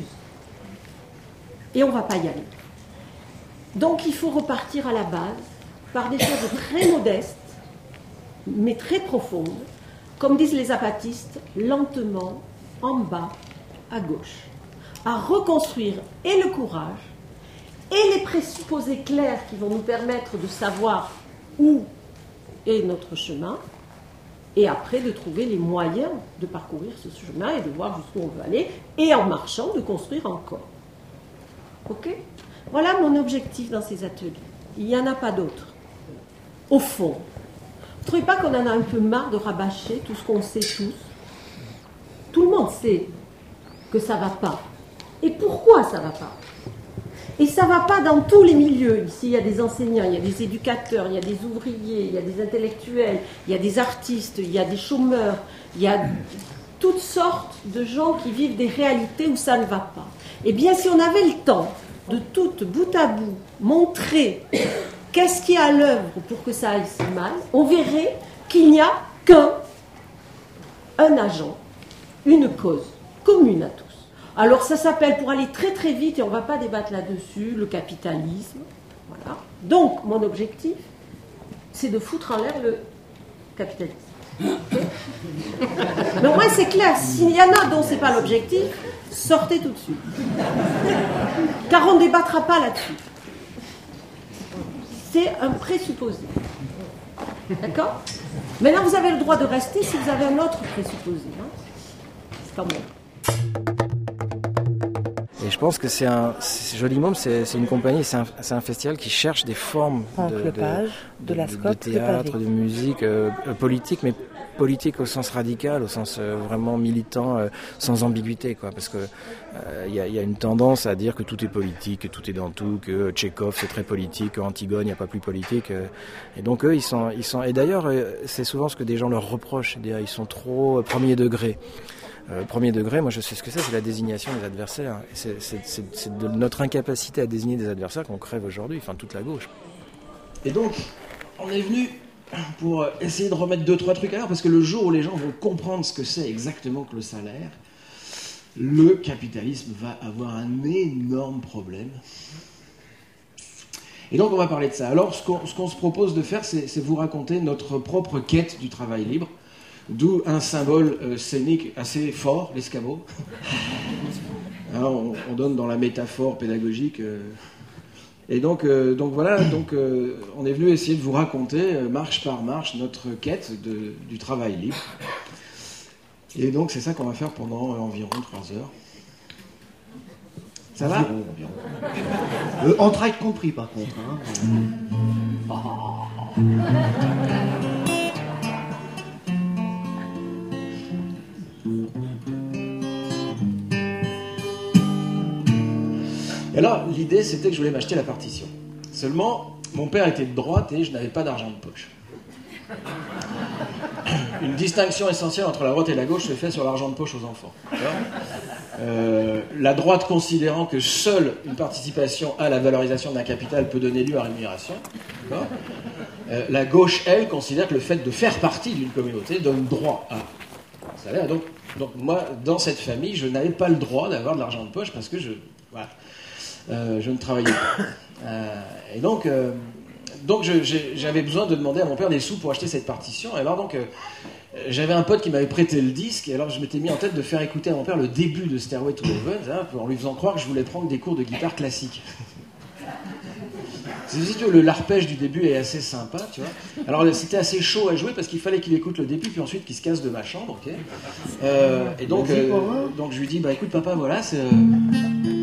Et on ne va pas y aller. Donc il faut repartir à la base par des choses très modestes, mais très profondes, comme disent les apatistes, lentement, en bas, à gauche, à reconstruire et le courage et les présupposés clairs qui vont nous permettre de savoir où est notre chemin, et après de trouver les moyens de parcourir ce chemin et de voir jusqu'où on veut aller, et en marchant, de construire encore. Ok? Voilà mon objectif dans ces ateliers. Il n'y en a pas d'autre. Au fond, ne trouvez pas qu'on en a un peu marre de rabâcher tout ce qu'on sait tous? Tout le monde sait que ça ne va pas. Et pourquoi ça ne va pas? Et ça ne va pas dans tous les milieux. Ici, il y a des enseignants, il y a des éducateurs, il y a des ouvriers, il y a des intellectuels, il y a des artistes, il y a des chômeurs, il y a toutes sortes de gens qui vivent des réalités où ça ne va pas. Eh bien, si on avait le temps de tout bout à bout montrer qu'est-ce qui est à l'œuvre pour que ça aille si mal, on verrait qu'il n'y a qu'un un agent, une cause commune à tous. Alors ça s'appelle, pour aller très très vite, et on ne va pas débattre là-dessus, le capitalisme. Voilà. Donc mon objectif, c'est de foutre en l'air le capitalisme. (laughs) Mais au moins c'est clair, s'il y en a dont ce n'est pas l'objectif, sortez tout de suite. Car on ne débattra pas là-dessus. C'est un présupposé. D'accord? Maintenant vous avez le droit de rester si vous avez un autre présupposé. hein. C'est pas moi. Et je pense que c'est un. c'est- Joli Môme, c'est c'est une compagnie, c'est un, c'est un festival qui cherche des formes de, de, de la de- théâtre, de musique, euh, euh, politique, mais politique au sens radical, au sens euh, vraiment militant, euh, sans ambiguïté, quoi. Parce que euh, il y, a, une tendance à dire que tout est politique, que tout est dans tout, que Tchekhov c'est très politique, qu'Antigone il n'y a pas plus politique. et donc eux, ils sont, ils sont. Et d'ailleurs, c'est souvent ce que des gens leur reprochent, c'est-à-dire ils sont trop premier degré. Premier degré, moi je sais ce que c'est, c'est la désignation des adversaires. C'est de notre incapacité à désigner des adversaires qu'on crève aujourd'hui, enfin toute la gauche. Et donc, on est venu pour essayer de remettre deux, trois trucs à l'heure, parce que le jour où les gens vont comprendre ce que c'est exactement que le salaire, le capitalisme va avoir un énorme problème. Et donc, on va parler de ça. Alors, ce qu'on se propose de faire, c'est vous raconter notre propre quête du travail libre, d'où un symbole euh, scénique assez fort, l'escabeau. (laughs) On, on donne dans la métaphore pédagogique. euh, et donc, euh, donc voilà, donc, euh, on est venu essayer de vous raconter, euh, marche par marche, notre quête de- du travail libre. Et donc, c'est ça qu'on va faire pendant euh, environ trois heures. Ça va Environ, environ. Euh, entrailles compris, par contre. hein. (laughs) Et alors, l'idée, c'était que je voulais m'acheter la partition. Seulement, mon père était de droite et je n'avais pas d'argent de poche. (coughs) Une distinction essentielle entre la droite et la gauche se fait sur l'argent de poche aux enfants. Euh, la droite considérant que seule une participation à la valorisation d'un capital peut donner lieu à rémunération. Euh, la gauche, elle, considère que le fait de faire partie d'une communauté donne droit à un salaire. Donc, donc moi, dans cette famille, je n'avais pas le droit d'avoir de l'argent de poche parce que je, voilà, je ne travaillais pas. Euh, et donc, euh, donc j'avais besoin de demander à mon père des sous pour acheter cette partition. Et alors donc, euh, j'avais un pote qui m'avait prêté le disque, et alors je m'étais mis en tête de faire écouter à mon père le début de Stairway to Heaven, hein, en lui faisant croire que je voulais prendre des cours de guitare classique. C'est aussi, tu le l'arpège du début est assez sympa, tu vois. Alors c'était assez chaud à jouer parce qu'il fallait qu'il écoute le début puis ensuite qu'il se casse de ma chambre, ok. Euh, et donc, euh, donc je lui dis, bah écoute papa, voilà, c'est, euh,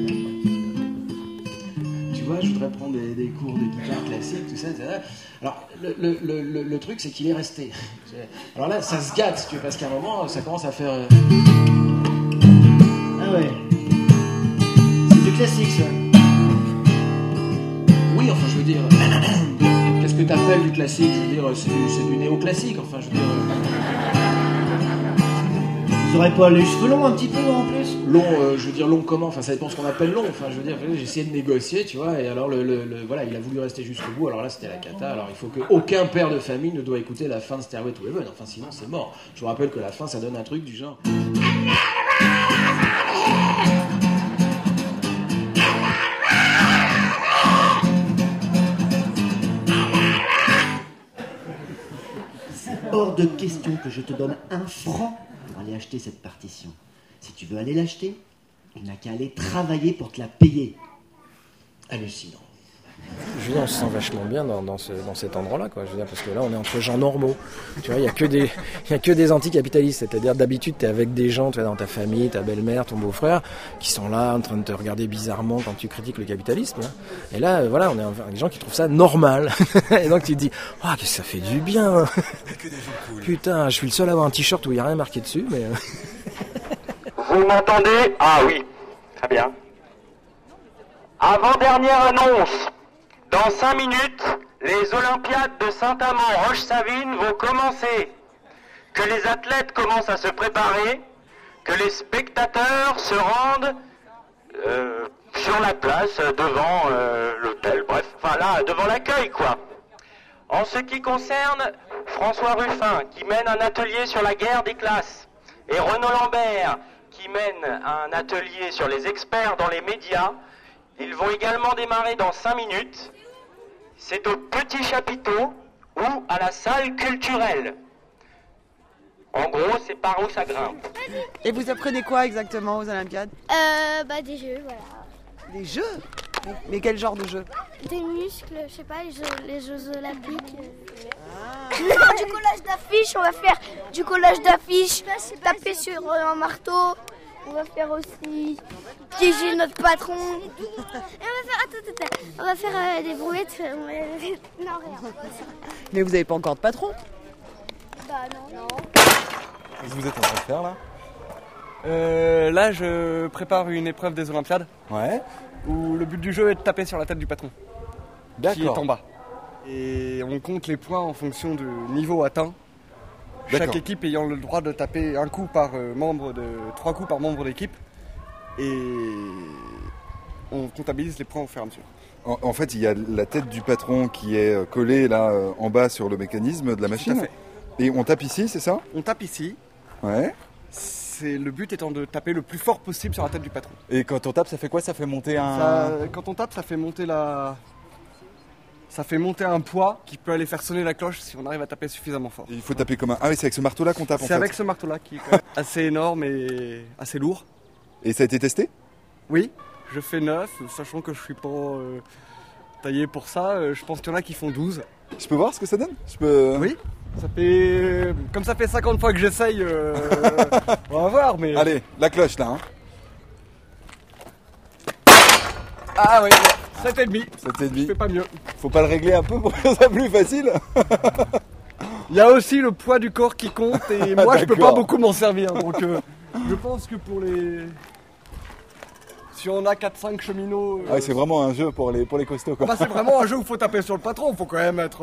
vois, je voudrais prendre des, cours de guitare classique, tout ça, etc. Alors, le, le- le- le- truc, c'est qu'il est resté. Alors là, ça se gâte, tu veux, parce qu'à un moment, ça commence à faire. euh, Ah ouais. C'est du classique ça. Oui, enfin, je veux dire. (coughs) Qu'est-ce que t'appelles du classique? Je veux dire, c'est du, du néoclassique, enfin, je veux dire. euh, Vous aurez pas les cheveux longs un petit peu en plus? Long, euh, je veux dire long comment Enfin, ça dépend ce qu'on appelle long. Enfin, je veux dire, j'ai essayé de négocier, tu vois, et alors le, voilà, il a voulu rester jusqu'au bout. Alors là, c'était la cata. Alors il faut que aucun père de famille ne doit écouter la fin de Stairway to Heaven. Enfin, sinon c'est mort. Je vous rappelle que la fin, ça donne un truc du genre. Hors de question que je te donne un franc pour aller acheter cette partition. Si tu veux aller l'acheter, il n'a qu'à aller travailler pour te la payer. Hallucinant. Je veux dire, on se sent vachement bien dans, dans, ce- dans cet endroit-là, quoi. Je veux dire, parce que là, on est entre gens normaux. Tu vois, il y a que des, (laughs) il a que des anticapitalistes. C'est-à-dire, d'habitude, t'es avec des gens, tu vois, dans ta famille, ta belle-mère, ton beau-frère, qui sont là, en train de te regarder bizarrement quand tu critiques le capitalisme. hein. Et là, euh, voilà, on est avec des gens qui trouvent ça normal. (laughs) Et donc, tu te dis, ah, que ça fait du bien. Putain, je suis le seul à avoir un t-shirt où il n'y a rien marqué dessus, mais. Vous m'entendez? Ah oui, très bien. Avant-dernière annonce. Dans 5 minutes, les Olympiades de Saint-Amand-Roche-Savine vont commencer. Que les athlètes commencent à se préparer, que les spectateurs se rendent euh, sur la place euh, devant euh, l'hôtel, bref, enfin là, devant l'accueil quoi. En ce qui concerne François Ruffin, qui mène un atelier sur la guerre des classes, et Renaud Lambert, qui mène un atelier sur les experts dans les médias, ils vont également démarrer dans 5 minutes. C'est au Petit Chapiteau ou à la salle culturelle. En gros, c'est par où ça grimpe. Et vous apprenez quoi exactement aux Olympiades? Euh, bah des jeux, voilà. Des jeux? Mais, quel genre de jeux Des muscles, je sais pas, les jeux, les jeux olympiques. (laughs) Non, du collage d'affiches, on va faire du collage d'affiches, taper sur euh, un marteau. On va faire aussi piéger notre patron. (laughs) Et on va faire, attends, attends, attends. on va faire euh, des brouettes. euh. (laughs) Non, rien. Mais vous n'avez pas encore de patron Bah non, non. Qu'est-ce que vous êtes en train de faire là? Euh, là, je prépare une épreuve des Olympiades. Ouais. Où le but du jeu est de taper sur la tête du patron. Qui est en bas. Et on compte les points en fonction du niveau atteint. Chaque équipe ayant le droit de taper un coup par euh, membre de. trois coups par membre d'équipe. Et on comptabilise les points au fur et à mesure. En, en fait, il y a la tête du patron qui est euh, collée là euh, en bas sur le mécanisme de la machine. fait. Et on tape ici, c'est ça? On tape ici. Ouais. C'est le but étant de taper le plus fort possible sur la tête du patron. Et quand on tape, ça fait quoi? Ça fait monter un. Ça, quand on tape, ça fait monter la. Ça fait monter un poids qui peut aller faire sonner la cloche si on arrive à taper suffisamment fort. Il faut taper comme un. Ah oui, c'est avec ce marteau-là qu'on tape en C'est avec ce marteau-là qui est quand même (laughs) assez énorme et assez lourd. Et ça a été testé? Oui, je fais 9, sachant que je suis pas euh, taillé pour ça. euh, Je pense qu'il y en a qui font 12. Je peux voir ce que ça donne? Je peux. Oui. Ça fait. Comme ça fait 50 fois que j'essaye, euh, (laughs) on va voir, mais. Allez, la cloche là. Hein. Ah oui, 7,5. C'était Je fais pas mieux. Faut pas le régler un peu pour que ça soit plus facile Il y a aussi le poids du corps qui compte et (laughs) moi je peux pas beaucoup m'en servir. Donc euh, je pense que pour les. Si on a 4-5 cheminots. euh, Ah ouais, c'est vraiment un jeu pour les, pour les costauds quoi. bah, c'est vraiment un (laughs) jeu où il faut taper sur le patron, faut quand même être.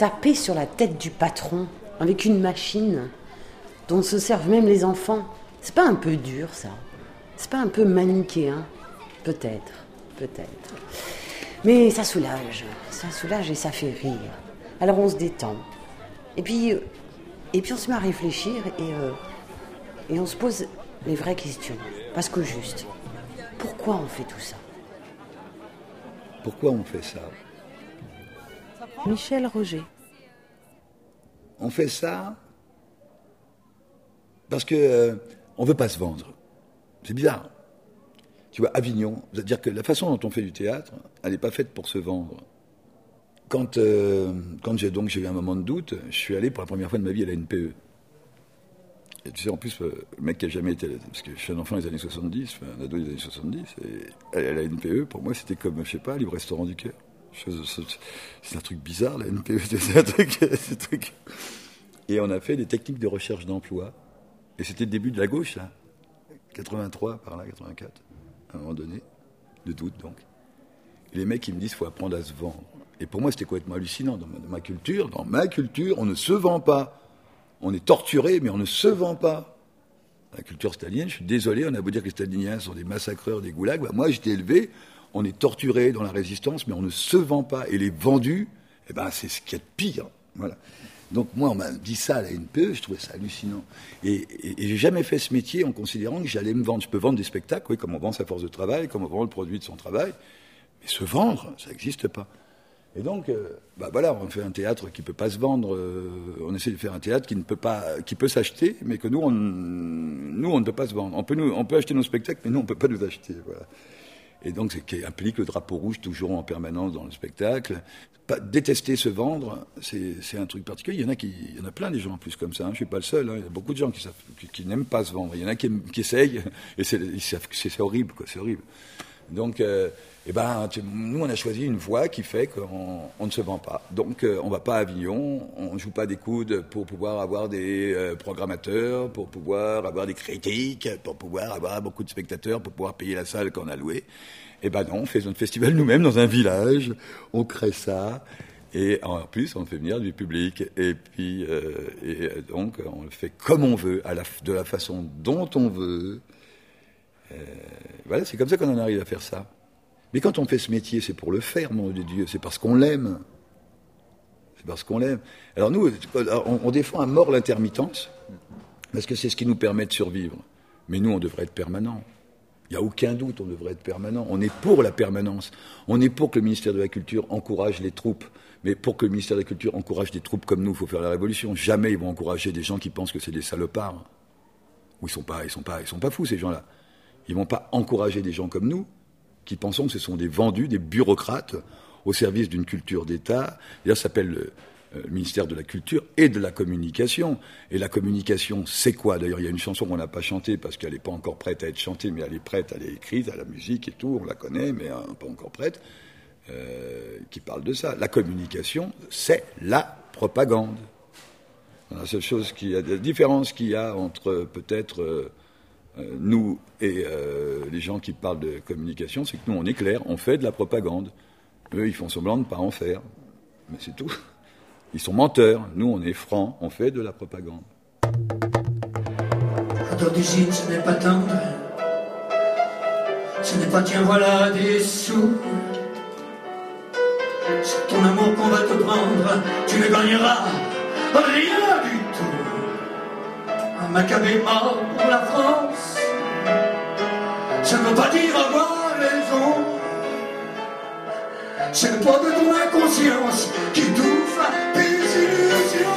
Taper sur la tête du patron avec une machine dont se servent même les enfants. C'est pas un peu dur ça C'est pas un peu manichéen Peut-être, peut-être. Mais ça soulage, ça soulage et ça fait rire. Alors on se détend. Et puis, euh, et puis on se met à réfléchir et, euh, et on se pose les vraies questions. Parce que juste, pourquoi on fait tout ça? Pourquoi on fait ça? Michel Roger. On fait ça parce que euh, on veut pas se vendre. C'est bizarre. Tu vois, Avignon, c'est-à-dire que la façon dont on fait du théâtre, elle n'est pas faite pour se vendre. Quand, euh, quand j'ai donc j'ai eu un moment de doute, je suis allé pour la première fois de ma vie à la NPE. Et tu sais, en plus, euh, le mec qui a jamais été. Parce que je suis un enfant des années 70, enfin, un ado des années 70, et à la NPE, pour moi, c'était comme, je sais pas, libre restaurant du cœur. C'est un truc bizarre, la NPE. (laughs) Un un truc. Et on a fait des techniques de recherche d'emploi. Et c'était le début de la gauche, là. 83, par là, 84, à un moment donné. De doute, donc. Et les mecs, ils me disent, faut apprendre à se vendre. Et pour moi, c'était complètement hallucinant. Dans ma, dans ma culture, dans ma culture, on ne se vend pas. On est torturé, mais on ne se vend pas. La culture stalinienne, je suis désolé, on a beau dire que les staliniens sont des massacreurs, des goulags. Bah, moi, j'étais élevé, on est torturé dans la résistance, mais on ne se vend pas. Et les vendus, eh ben, c'est ce qu'il y a de pire. Voilà. Donc moi, on m'a dit ça à la NPE, je trouvais ça hallucinant. Et, et, et j'ai jamais fait ce métier en considérant que j'allais me vendre. Je peux vendre des spectacles, oui, comme on vend sa force de travail, comme on vend le produit de son travail, mais se vendre, ça n'existe pas. Et donc, euh, bah voilà, on fait un théâtre qui peut pas se vendre. euh, on essaie de faire un théâtre qui ne peut pas, qui peut s'acheter, mais que nous, on, nous, on ne peut pas se vendre. On peut, nous, on peut acheter nos spectacles, mais nous, on peut pas nous acheter. Voilà. Et donc, c'est qui implique le drapeau rouge toujours en permanence dans le spectacle. Détester se vendre, c'est un truc particulier. Il y en a qui, il y en a plein des gens en plus comme ça. hein. Je suis pas le seul. hein. Il y a beaucoup de gens qui, qui, n'aiment pas se vendre. Il y en a qui, essayent, (laughs) et c'est horrible, quoi. C'est horrible. Donc, euh, eh ben, nous, on a choisi une voie qui fait qu'on on ne se vend pas. Donc, euh, on va pas à Avignon, on joue pas des coudes pour pouvoir avoir des euh, programmateurs, pour pouvoir avoir des critiques, pour pouvoir avoir beaucoup de spectateurs, pour pouvoir payer la salle qu'on a louée. Eh ben non, on fait notre festival nous-mêmes dans un village, on crée ça. Et en plus, on fait venir du public. Et puis, euh, euh, donc, on le fait comme on veut, de la façon dont on veut. Voilà, c'est comme ça qu'on en arrive à faire ça. Mais quand on fait ce métier, c'est pour le faire, de Dieu. C'est parce qu'on l'aime. C'est parce qu'on l'aime. Alors nous, on, défend à mort l'intermittence, parce que c'est ce qui nous permet de survivre. Mais nous, on devrait être permanent. Il n'y a aucun doute, on devrait être permanent. On est pour la permanence. On est pour que le ministère de la Culture encourage les troupes. Mais pour que le ministère de la Culture encourage des troupes comme nous, il faut faire la révolution. Jamais ils vont encourager des gens qui pensent que c'est des salopards. Ils sont pas, ils sont pas, sont pas fous ces gens-là. Ils vont pas encourager des gens comme nous, qui pensons que ce sont des vendus, des bureaucrates au service d'une culture d'État. D'ailleurs, ça s'appelle le, euh, le ministère de la Culture et de la Communication. Et la communication, c'est quoi? D'ailleurs, il y a une chanson qu'on n'a pas chantée parce qu'elle n'est pas encore prête à être chantée, mais elle est prête, elle est écrite, à la musique et tout, on la connaît, mais hein, pas encore prête, euh, qui parle de ça. La communication, c'est la propagande. La seule chose qui a, la différence qu'il y a entre euh, peut-être euh, euh, nous et euh, les gens qui parlent de communication, c'est que nous, on est clair, on fait de la propagande. Eux, ils font semblant de ne pas en faire. Mais c'est tout. Ils sont menteurs. Nous, on est francs, on fait de la propagande. Ce n'est pas tendre. Ce n'est pas tiens, voilà des sous. C'est ton amour qu'on va te prendre. Tu ne gagneras rien Maccabée mort pour la France. Ça ne veut pas dire avoir raison. C'est le poids de ton inconscience qui touffe tes illusions.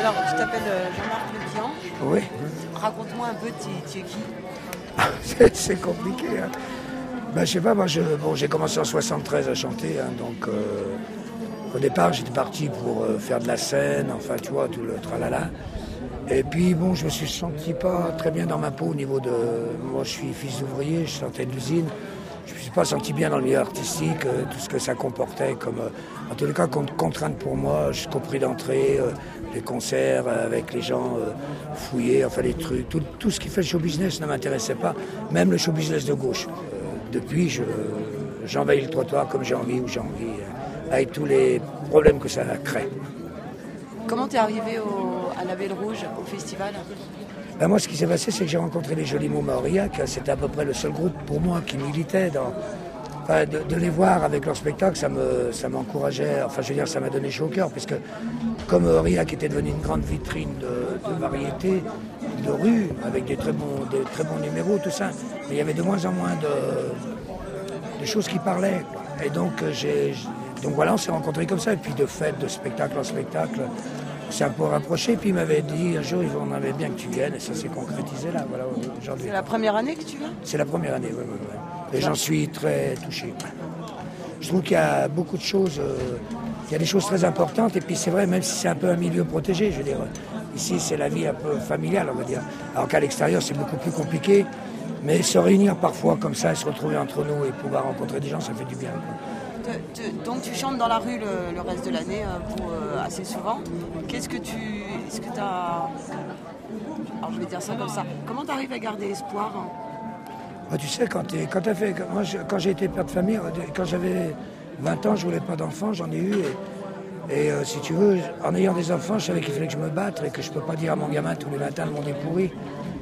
Alors, je t'appelle euh, Jean-Marc Le Bihan. Oui. Raconte-moi un peu, tu tu es qui? C'est- compliqué. Hein. Ben, je sais pas, moi bon, j'ai commencé en 73 à chanter, hein, donc euh, au départ j'étais parti pour euh, faire de la scène, enfin tu vois, tout le tralala. Et puis bon, je me suis senti pas très bien dans ma peau au niveau de. Moi je suis fils d'ouvrier, je sortais de l'usine. Je me suis pas senti bien dans le milieu artistique, euh, tout ce que ça comportait comme. euh, en tous les cas, comme contrainte pour moi, jusqu'au prix d'entrée, les concerts avec les gens fouillés, enfin les trucs, tout, tout ce qui fait le show business ne m'intéressait pas, même le show business de gauche. Depuis, je, j'envahis le trottoir comme j'ai envie ou j'ai envie, avec tous les problèmes que ça crée. Comment t'es arrivé au- à la Belle Rouge, au festival? Ben, moi, ce qui s'est passé, c'est que j'ai rencontré les Jolis Mots Mauriac. C'était à peu près le seul groupe pour moi qui militait dans. Enfin, de, de les voir avec leur spectacle, ça me, ça m'encourageait. Enfin, je veux dire, ça m'a donné chaud au cœur, puisque comme Aurillac était devenu une grande vitrine de, de variété, de rue, avec des très bons, des très bons numéros, tout ça, mais il y avait de moins en moins de, de choses qui parlaient. quoi. Et donc, j'ai, donc voilà, on s'est rencontrés comme ça. Et puis de fait, de spectacle en spectacle, on s'est un peu rapproché. Puis il m'avait dit un jour, on avait bien que tu viennes, et ça s'est concrétisé là, voilà, aujourd'hui. C'est la première année que tu viens C'est la première année, oui, oui, oui. Et j'en suis très touché. Je trouve qu'il y a beaucoup de choses. euh, il y a des choses très importantes. Et puis c'est vrai, même si c'est un peu un milieu protégé, je veux dire, ici c'est la vie un peu familiale, on va dire. Alors qu'à l'extérieur c'est beaucoup plus compliqué. Mais se réunir parfois comme ça et se retrouver entre nous et pouvoir rencontrer des gens, ça fait du bien. quoi. Donc tu chantes dans la rue le, reste de l'année euh, euh, assez souvent. Qu'est-ce que tu. Est-ce que as. Alors je vais dire ça comme ça. Comment tu arrives à garder espoir hein? Bah, tu sais, quand, t'es- quand t'as fait, j'ai été père de famille, euh, quand j'avais 20 ans, je voulais pas d'enfants, j'en ai eu. Et, si tu veux, en ayant des enfants, je savais qu'il fallait que je me batte et que je peux pas dire à mon gamin tous les matins le monde est pourri.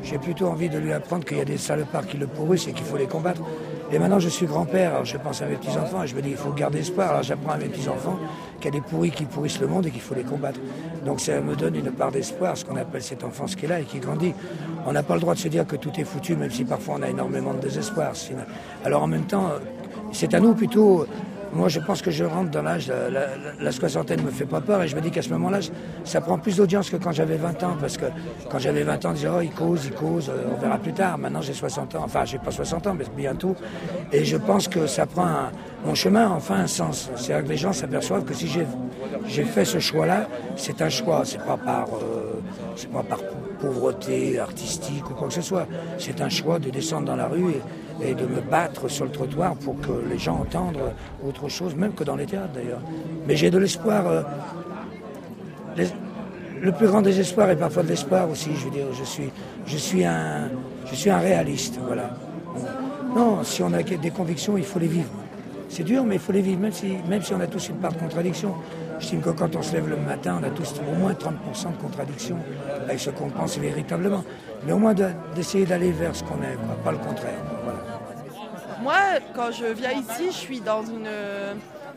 J'ai plutôt envie de lui apprendre qu'il y a des salopards qui le pourrissent et qu'il faut les combattre. Et maintenant, je suis grand-père, je pense à mes petits-enfants et je me dis, il faut garder espoir. Alors j'apprends à mes petits-enfants qu'il y a des pourris qui pourrissent le monde et qu'il faut les combattre. Donc ça me donne une part d'espoir, ce qu'on appelle cette enfance qui est là et qui grandit. On n'a pas le droit de se dire que tout est foutu, même si parfois on a énormément de désespoir. Alors en même temps, euh, c'est à nous plutôt. Moi, je pense que je rentre dans l'âge, la, soixantaine me fait pas peur et je me dis qu'à ce moment-là, ça prend plus d'audience que quand j'avais 20 ans parce que quand j'avais 20 ans, on disait, oh, il cause, il cause, euh, on verra plus tard. Maintenant, j'ai 60 ans, enfin, j'ai pas 60 ans, mais bientôt. Et je pense que ça prend un- mon chemin, enfin, un sens. C'est-à-dire que les gens s'aperçoivent que si j'ai fait ce choix-là, c'est un choix, c'est pas par, euh, c'est pas par pauvreté artistique ou quoi que ce soit. C'est un choix de descendre dans la rue et, et de me battre sur le trottoir pour que les gens entendent autre chose, même que dans les théâtres d'ailleurs. Mais j'ai de l'espoir. euh, le plus grand désespoir est parfois de l'espoir aussi. Je veux dire, je suis, je suis un, je suis un réaliste, voilà. Non, si on a des convictions, il faut les vivre. C'est dur, mais il faut les vivre, même si, même si on a tous une part de contradiction. J'estime que quand on se lève le matin, on a tous au moins 30% de contradiction avec ce qu'on pense véritablement. Mais au moins de- d'essayer d'aller vers ce qu'on quoi, pas le contraire. Moi, quand je viens ici, je suis dans une,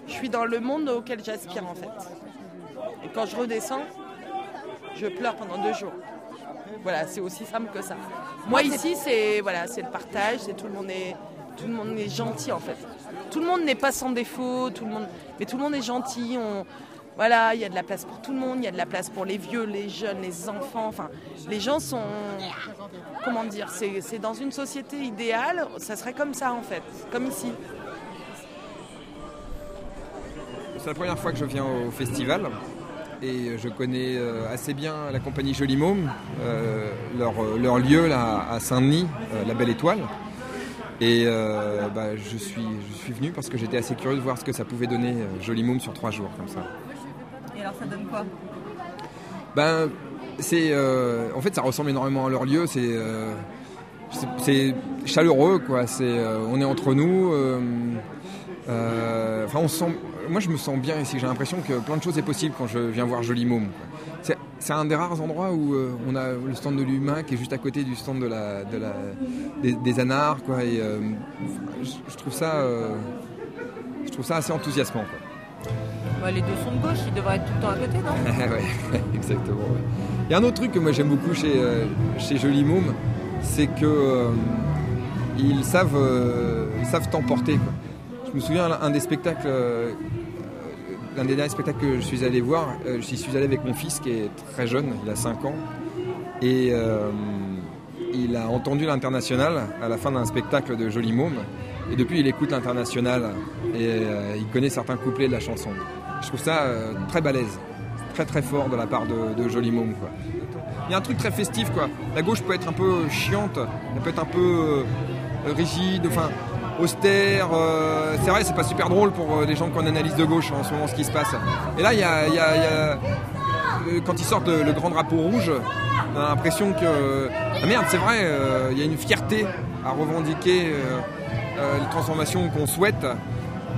je suis dans le monde auquel j'aspire en fait. Et quand je redescends, je pleure pendant deux jours. Voilà, c'est aussi simple que ça. Moi ici, c'est voilà, c'est le partage, c'est tout le monde est, tout le monde est gentil en fait. Tout le monde n'est pas sans défaut, tout le monde, mais tout le monde est gentil. On, voilà, il y a de la place pour tout le monde, il y a de la place pour les vieux, les jeunes, les enfants. Enfin, les gens sont, comment dire, c'est dans une société idéale, ça serait comme ça en fait, comme ici. C'est la première fois que je viens au festival et je connais euh, assez bien la compagnie Joli euh, leur, lieu à Saint-Denis, euh, la Belle Étoile. Et bah, je, suis, je venu parce que j'étais assez curieux de voir ce que ça pouvait donner Joli sur trois jours comme ça. Alors ça donne quoi? Ben, c'est, euh, en fait, ça ressemble énormément à leur lieu. C'est, euh, c'est, chaleureux, quoi. C'est, euh, on est entre nous. on se sent. Moi, je me sens bien ici. J'ai l'impression que plein de choses est possible quand je viens voir Joli Môme. C'est, un des rares endroits où on a le stand de l'humain qui est juste à côté du stand des, des anards. Et je, trouve ça, je trouve ça assez enthousiasmant. Les deux sont de gauche, ils devraient être tout le temps à côté, non (laughs) exactement. Il y a un autre truc que moi j'aime beaucoup chez, euh, chez c'est que euh, ils savent, euh, savent t'emporter. Je me souviens un des spectacles, euh, l'un des derniers spectacles que je suis allé voir, euh, j'y suis allé avec mon fils qui est très jeune, il a 5 ans, et euh, il a entendu l'international à la fin d'un spectacle de Joli Môme, et depuis il écoute l'international et euh, il connaît certains couplets de la chanson. Je trouve ça euh, très balèze, très très fort de la part de, de Môme. Il y a un truc très festif quoi. La gauche peut être un peu chiante, elle peut être un peu euh, rigide, enfin austère. euh, c'est vrai, c'est pas super drôle pour les gens qu'on analyse de gauche en ce moment ce qui se passe. Et là, il y a, quand ils sortent le, grand drapeau rouge, on a l'impression que ah merde, c'est vrai, il y a une fierté à revendiquer les transformations qu'on souhaite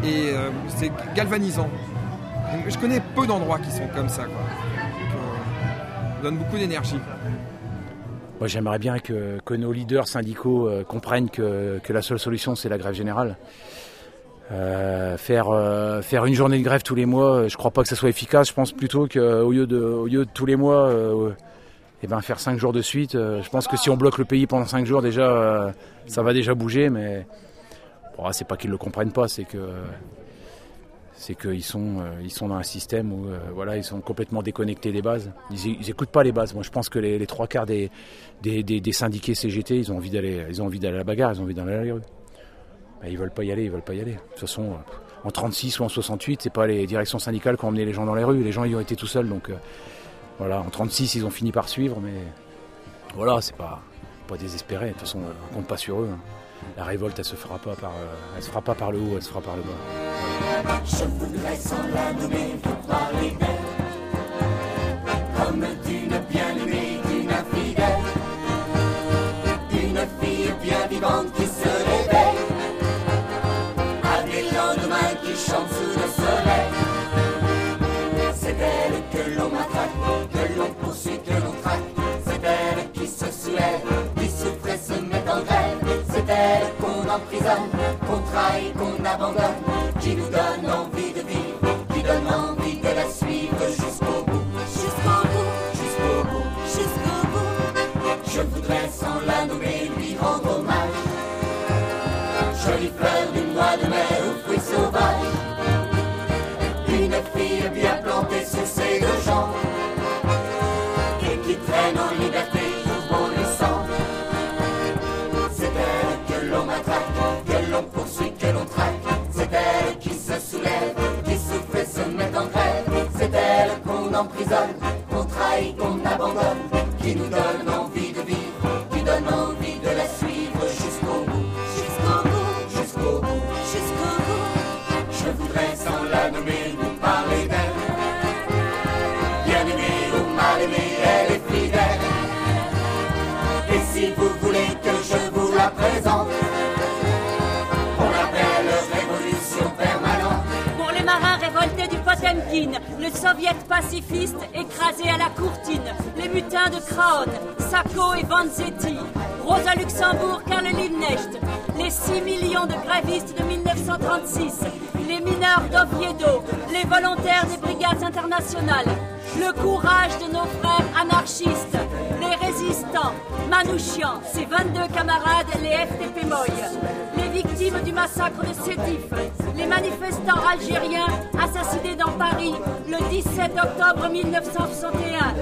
et c'est galvanisant. Je connais peu d'endroits qui sont comme ça. Quoi. Euh, ça donne beaucoup d'énergie. Moi, j'aimerais bien que, nos leaders syndicaux euh, comprennent que, que la seule solution, c'est la grève générale. Euh, faire, faire une journée de grève tous les mois, je crois pas que ça soit efficace. Je pense plutôt qu'au lieu de, lieu de tous les mois, eh ben faire cinq jours de suite. je pense que si on bloque le pays pendant cinq jours, déjà, ça va déjà bouger. Mais bon, c'est pas qu'ils le comprennent pas, c'est que c'est qu'ils sont, euh, ils sont dans un système où euh, voilà, ils sont complètement déconnectés des bases. Ils, ils écoutent pas les bases. Moi, je pense que les, trois quarts des, syndiqués CGT, ils ont envie d'aller, à la bagarre, ils ont envie d'aller à la rue. Ben, ils veulent pas y aller, ils veulent pas y aller. De toute façon, euh, en 36 ou en 68, c'est pas les directions syndicales qui ont emmené les gens dans les rues. Les gens y ont été tout seuls, donc voilà. En 36, ils ont fini par suivre, mais voilà, c'est pas désespéré. De toute façon, on compte pas sur eux. hein. La révolte, elle se fera pas par, euh, se fera pas par le haut, elle se fera par le bas. Emprisonne, qu'on trahit, qu'on abandonne Qui nous donne envie de vivre, qui donne envie de la suivre jusqu'au bout. Jusqu'au bout, jusqu'au bout, jusqu'au bout. Je voudrais sans la nommer lui rendre hommage. Jolie fleur du mois de mai aux fruits sauvages. Une fille bien plantée sous ses deux jambes qu'on trahit, qu'on abandonne. Qui nous donne le soviet pacifiste écrasé à la courtine, les mutins de Kraon, Sacco et Vanzetti, Rosa Luxembourg, Karl Liebknecht, les 6 millions de grévistes de 1936, les mineurs d'Oviedo, les volontaires des brigades internationales, le courage de nos frères anarchistes, les résistants, Manouchian, ses 22 camarades, les FTP Moy, victimes du massacre de Sétif, les manifestants algériens assassinés dans Paris le 17 octobre 1961,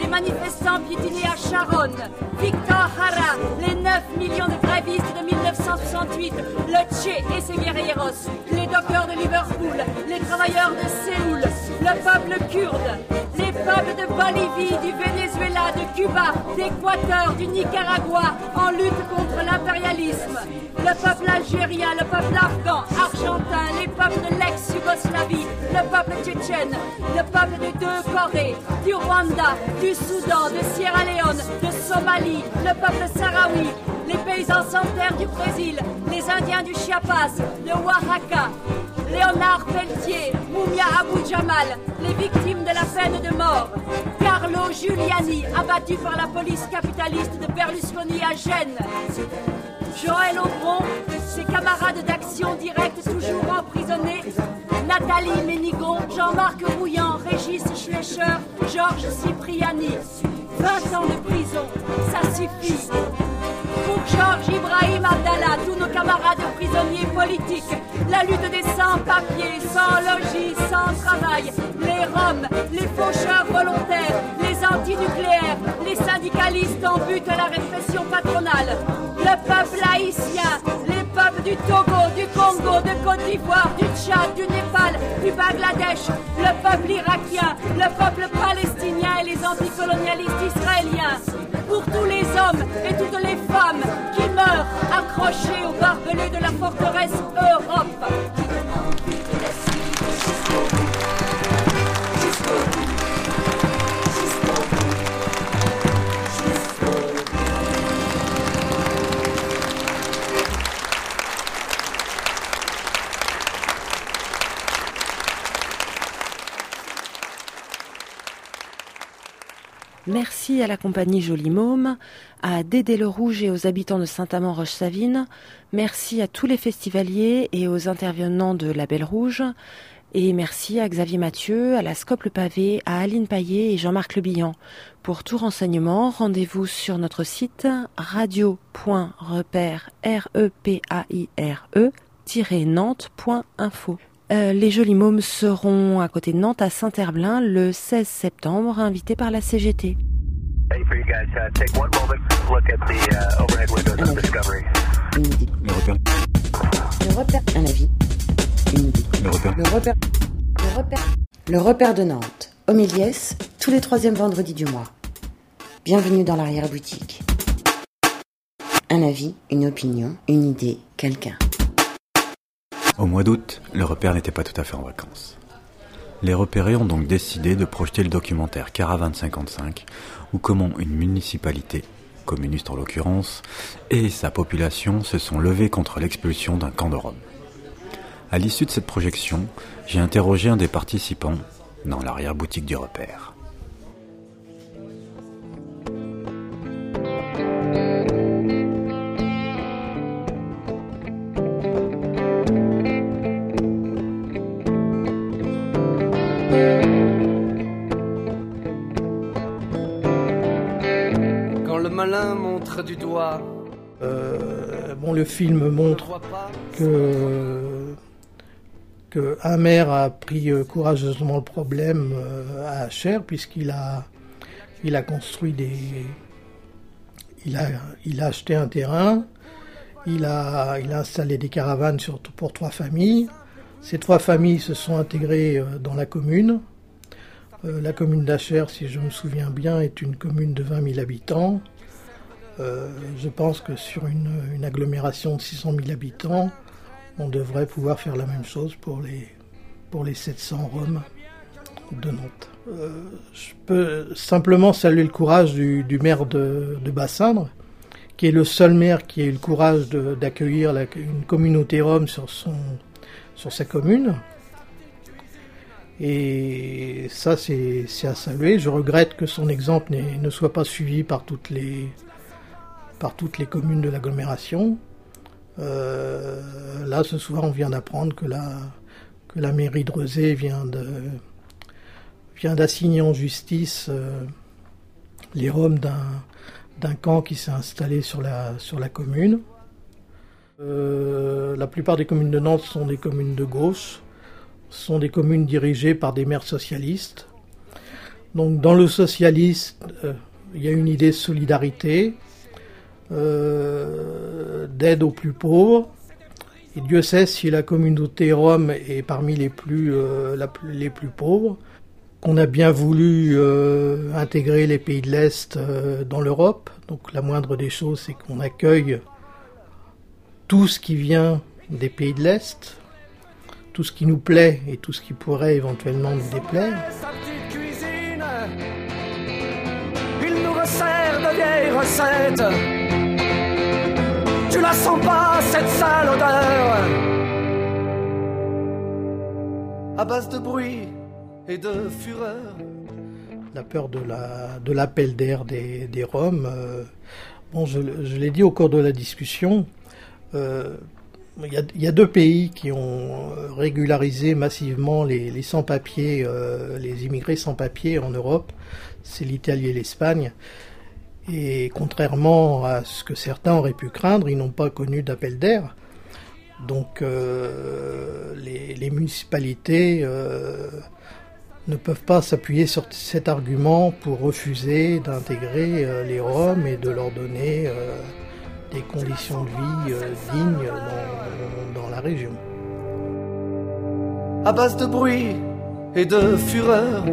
les manifestants piétinés à Charonne, Victor Jara, les 9 millions de grévistes de 1968, le Tché et ses guerrilleros, les dockers de Liverpool, les travailleurs de Séoul, le peuple kurde, les peuples de Bolivie, du Venezuela, de Cuba, d'Équateur, du Nicaragua, en lutte contre l'impérialisme, le peuple algérien, le peuple afghan, argentin, les peuples de l'ex-Yougoslavie, le peuple tchétchène, le peuple des deux Corées, du Rwanda, du Soudan, de Sierra Leone, de Somalie, le peuple sahraoui, les paysans sans terre du Brésil, les Indiens du Chiapas, de Oaxaca, Léonard Pelletier, Moumia Abou Jamal, les victimes de la peine de mort, Carlo Giuliani, abattu par la police capitaliste de Berlusconi à Gênes, Joël Aubron, ses camarades d'action directe toujours emprisonnés, Nathalie Ménigon, Jean-Marc Rouillant, Régis Schlecher, Georges Cipriani. 20 ans de prison, ça suffit. Pour Georges Ibrahim Abdallah, tous nos camarades prisonniers politiques, la lutte des sans-papiers, sans logis, sans travail, les Roms, les faucheurs volontaires, les antinucléaires, les syndicalistes en but à la répression patronale, le peuple haïtien, les du Togo, du Congo, de Côte d'Ivoire, du Tchad, du Népal, du Bangladesh, le peuple irakien, le peuple palestinien et les anticolonialistes israéliens. Pour tous les hommes et toutes les femmes qui meurent accrochés au barbelé de la forteresse Europe. Merci à la compagnie Joli Môme, à Dédé le Rouge et aux habitants de Saint-Amand-Roche-Savine. Merci à tous les festivaliers et aux intervenants de La Belle Rouge. Et merci à Xavier Mathieu, à la Scope le Pavé, à Aline Paillet et Jean-Marc Lebillan. Pour tout renseignement, rendez-vous sur notre site radio.repère, Euh, les Jolis Mômes seront à côté de Nantes à Saint-Herblain le 16 septembre, invités par la CGT. Uh, uh. Le repère, un avis, une idée. Le repère, le repère, le repère de Nantes, au Méliès, tous les troisièmes vendredis du mois. Bienvenue dans l'arrière-boutique. Un avis, une opinion, une idée, quelqu'un. Au mois d'août, le repère n'était pas tout à fait en vacances. Les repérés ont donc décidé de projeter le documentaire Caravane 55, où comment une municipalité, communiste en l'occurrence, et sa population se sont levés contre l'expulsion d'un camp de Rome. À l'issue de cette projection, j'ai interrogé un des participants dans l'arrière-boutique du repère. Euh, bon, le film montre que, que un maire a pris euh, courageusement le problème euh, à Cher puisqu'il a, il a construit des, il a, il a acheté un terrain, il a, il a installé des caravanes pour trois familles. Ces trois familles se sont intégrées dans la commune. Euh, la commune d'Acher, si je me souviens bien, est une commune de 20 000 habitants. Euh, je pense que sur une, agglomération de 600 000 habitants, on devrait pouvoir faire la même chose pour les, pour les 700 Roms de Nantes. Euh, je peux simplement saluer le courage du, maire de, de, Bassindre, qui est le seul maire qui a eu le courage d'accueillir une communauté Rome sur, son, sur sa commune. Et ça, c'est à saluer. Je regrette que son exemple ne soit pas suivi par toutes les, par toutes les communes de l'agglomération. Euh, là, ce soir, on vient d'apprendre que la, que la mairie de Rezé vient de vient d'assigner en justice euh, les Roms d'un camp qui s'est installé sur la, sur la commune. Euh, la plupart des communes de Nantes sont des communes de gauche, sont des communes dirigées par des maires socialistes. Donc dans le socialiste, il y a une idée de solidarité, euh, d'aide aux plus pauvres. Et Dieu sait si la communauté rome est parmi les plus, euh, les plus pauvres. On a bien voulu euh, intégrer les pays de l'Est dans l'Europe. Donc la moindre des choses, c'est qu'on accueille tout ce qui vient des pays de l'Est, tout ce qui nous plaît et tout ce qui pourrait éventuellement nous déplaire. De vieilles recettes. La sens pas, cette sale odeur À base de bruit et de fureur. la peur de la de l'appel d'air des, Roms. euh, bon, je, l'ai dit au cours de la discussion. euh, il y, a, deux pays qui ont euh, régularisé massivement les, sans-papiers, les immigrés sans-papiers en Europe. C'est l'Italie et l'Espagne. Et contrairement à ce que certains auraient pu craindre, ils n'ont pas connu d'appel d'air. Donc euh, les, municipalités euh, ne peuvent pas s'appuyer sur cet argument pour refuser d'intégrer euh, les Roms et de leur donner des conditions de vie dignes dans, dans la région. À base de bruit et de fureur.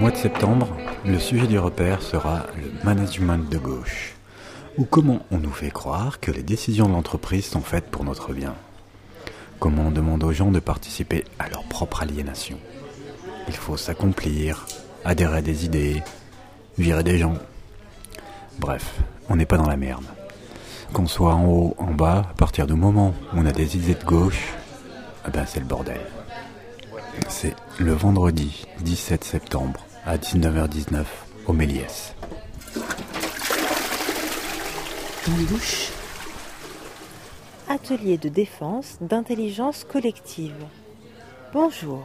Mois de septembre, le sujet du repère sera le management de gauche, ou comment on nous fait croire que les décisions de l'entreprise sont faites pour notre bien? Comment on demande aux gens de participer à leur propre aliénation? Il faut s'accomplir, adhérer à des idées, virer des gens. Bref, on n'est pas dans la merde. Qu'on soit en haut, en bas, à partir du moment où on a des idées de gauche, eh ben c'est le bordel. C'est le vendredi 17 septembre à 19h19 au Méliès. Atelier de défense d'intelligence collective. Bonjour.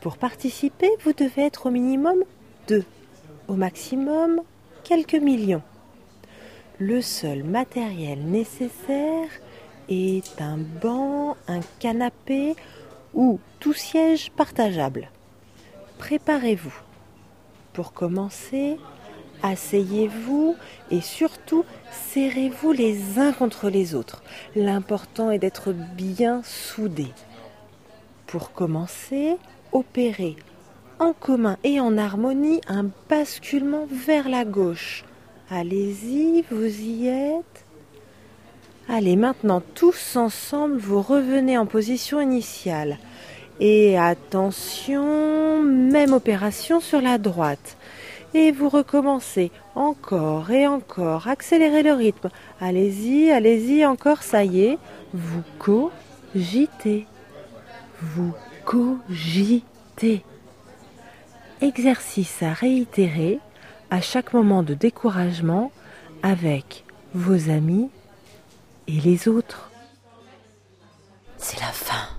Pour participer, vous devez être au minimum deux, au maximum quelques millions. Le seul matériel nécessaire est un banc, un canapé ou tout siège partageable. Préparez-vous. Pour commencer, Asseyez-vous et surtout serrez-vous les uns contre les autres. L'important est d'être bien soudés. Pour commencer, opérez en commun et en harmonie un basculement vers la gauche. Allez-y, vous y êtes. Allez, maintenant tous ensemble, vous revenez en position initiale. Et attention, même opération sur la droite. Et vous recommencez encore et encore. Accélérez le rythme. Allez-y, allez-y, encore, ça y est. Vous cogitez. Vous cogitez. Exercice à réitérer à chaque moment de découragement avec vos amis et les autres. C'est la fin.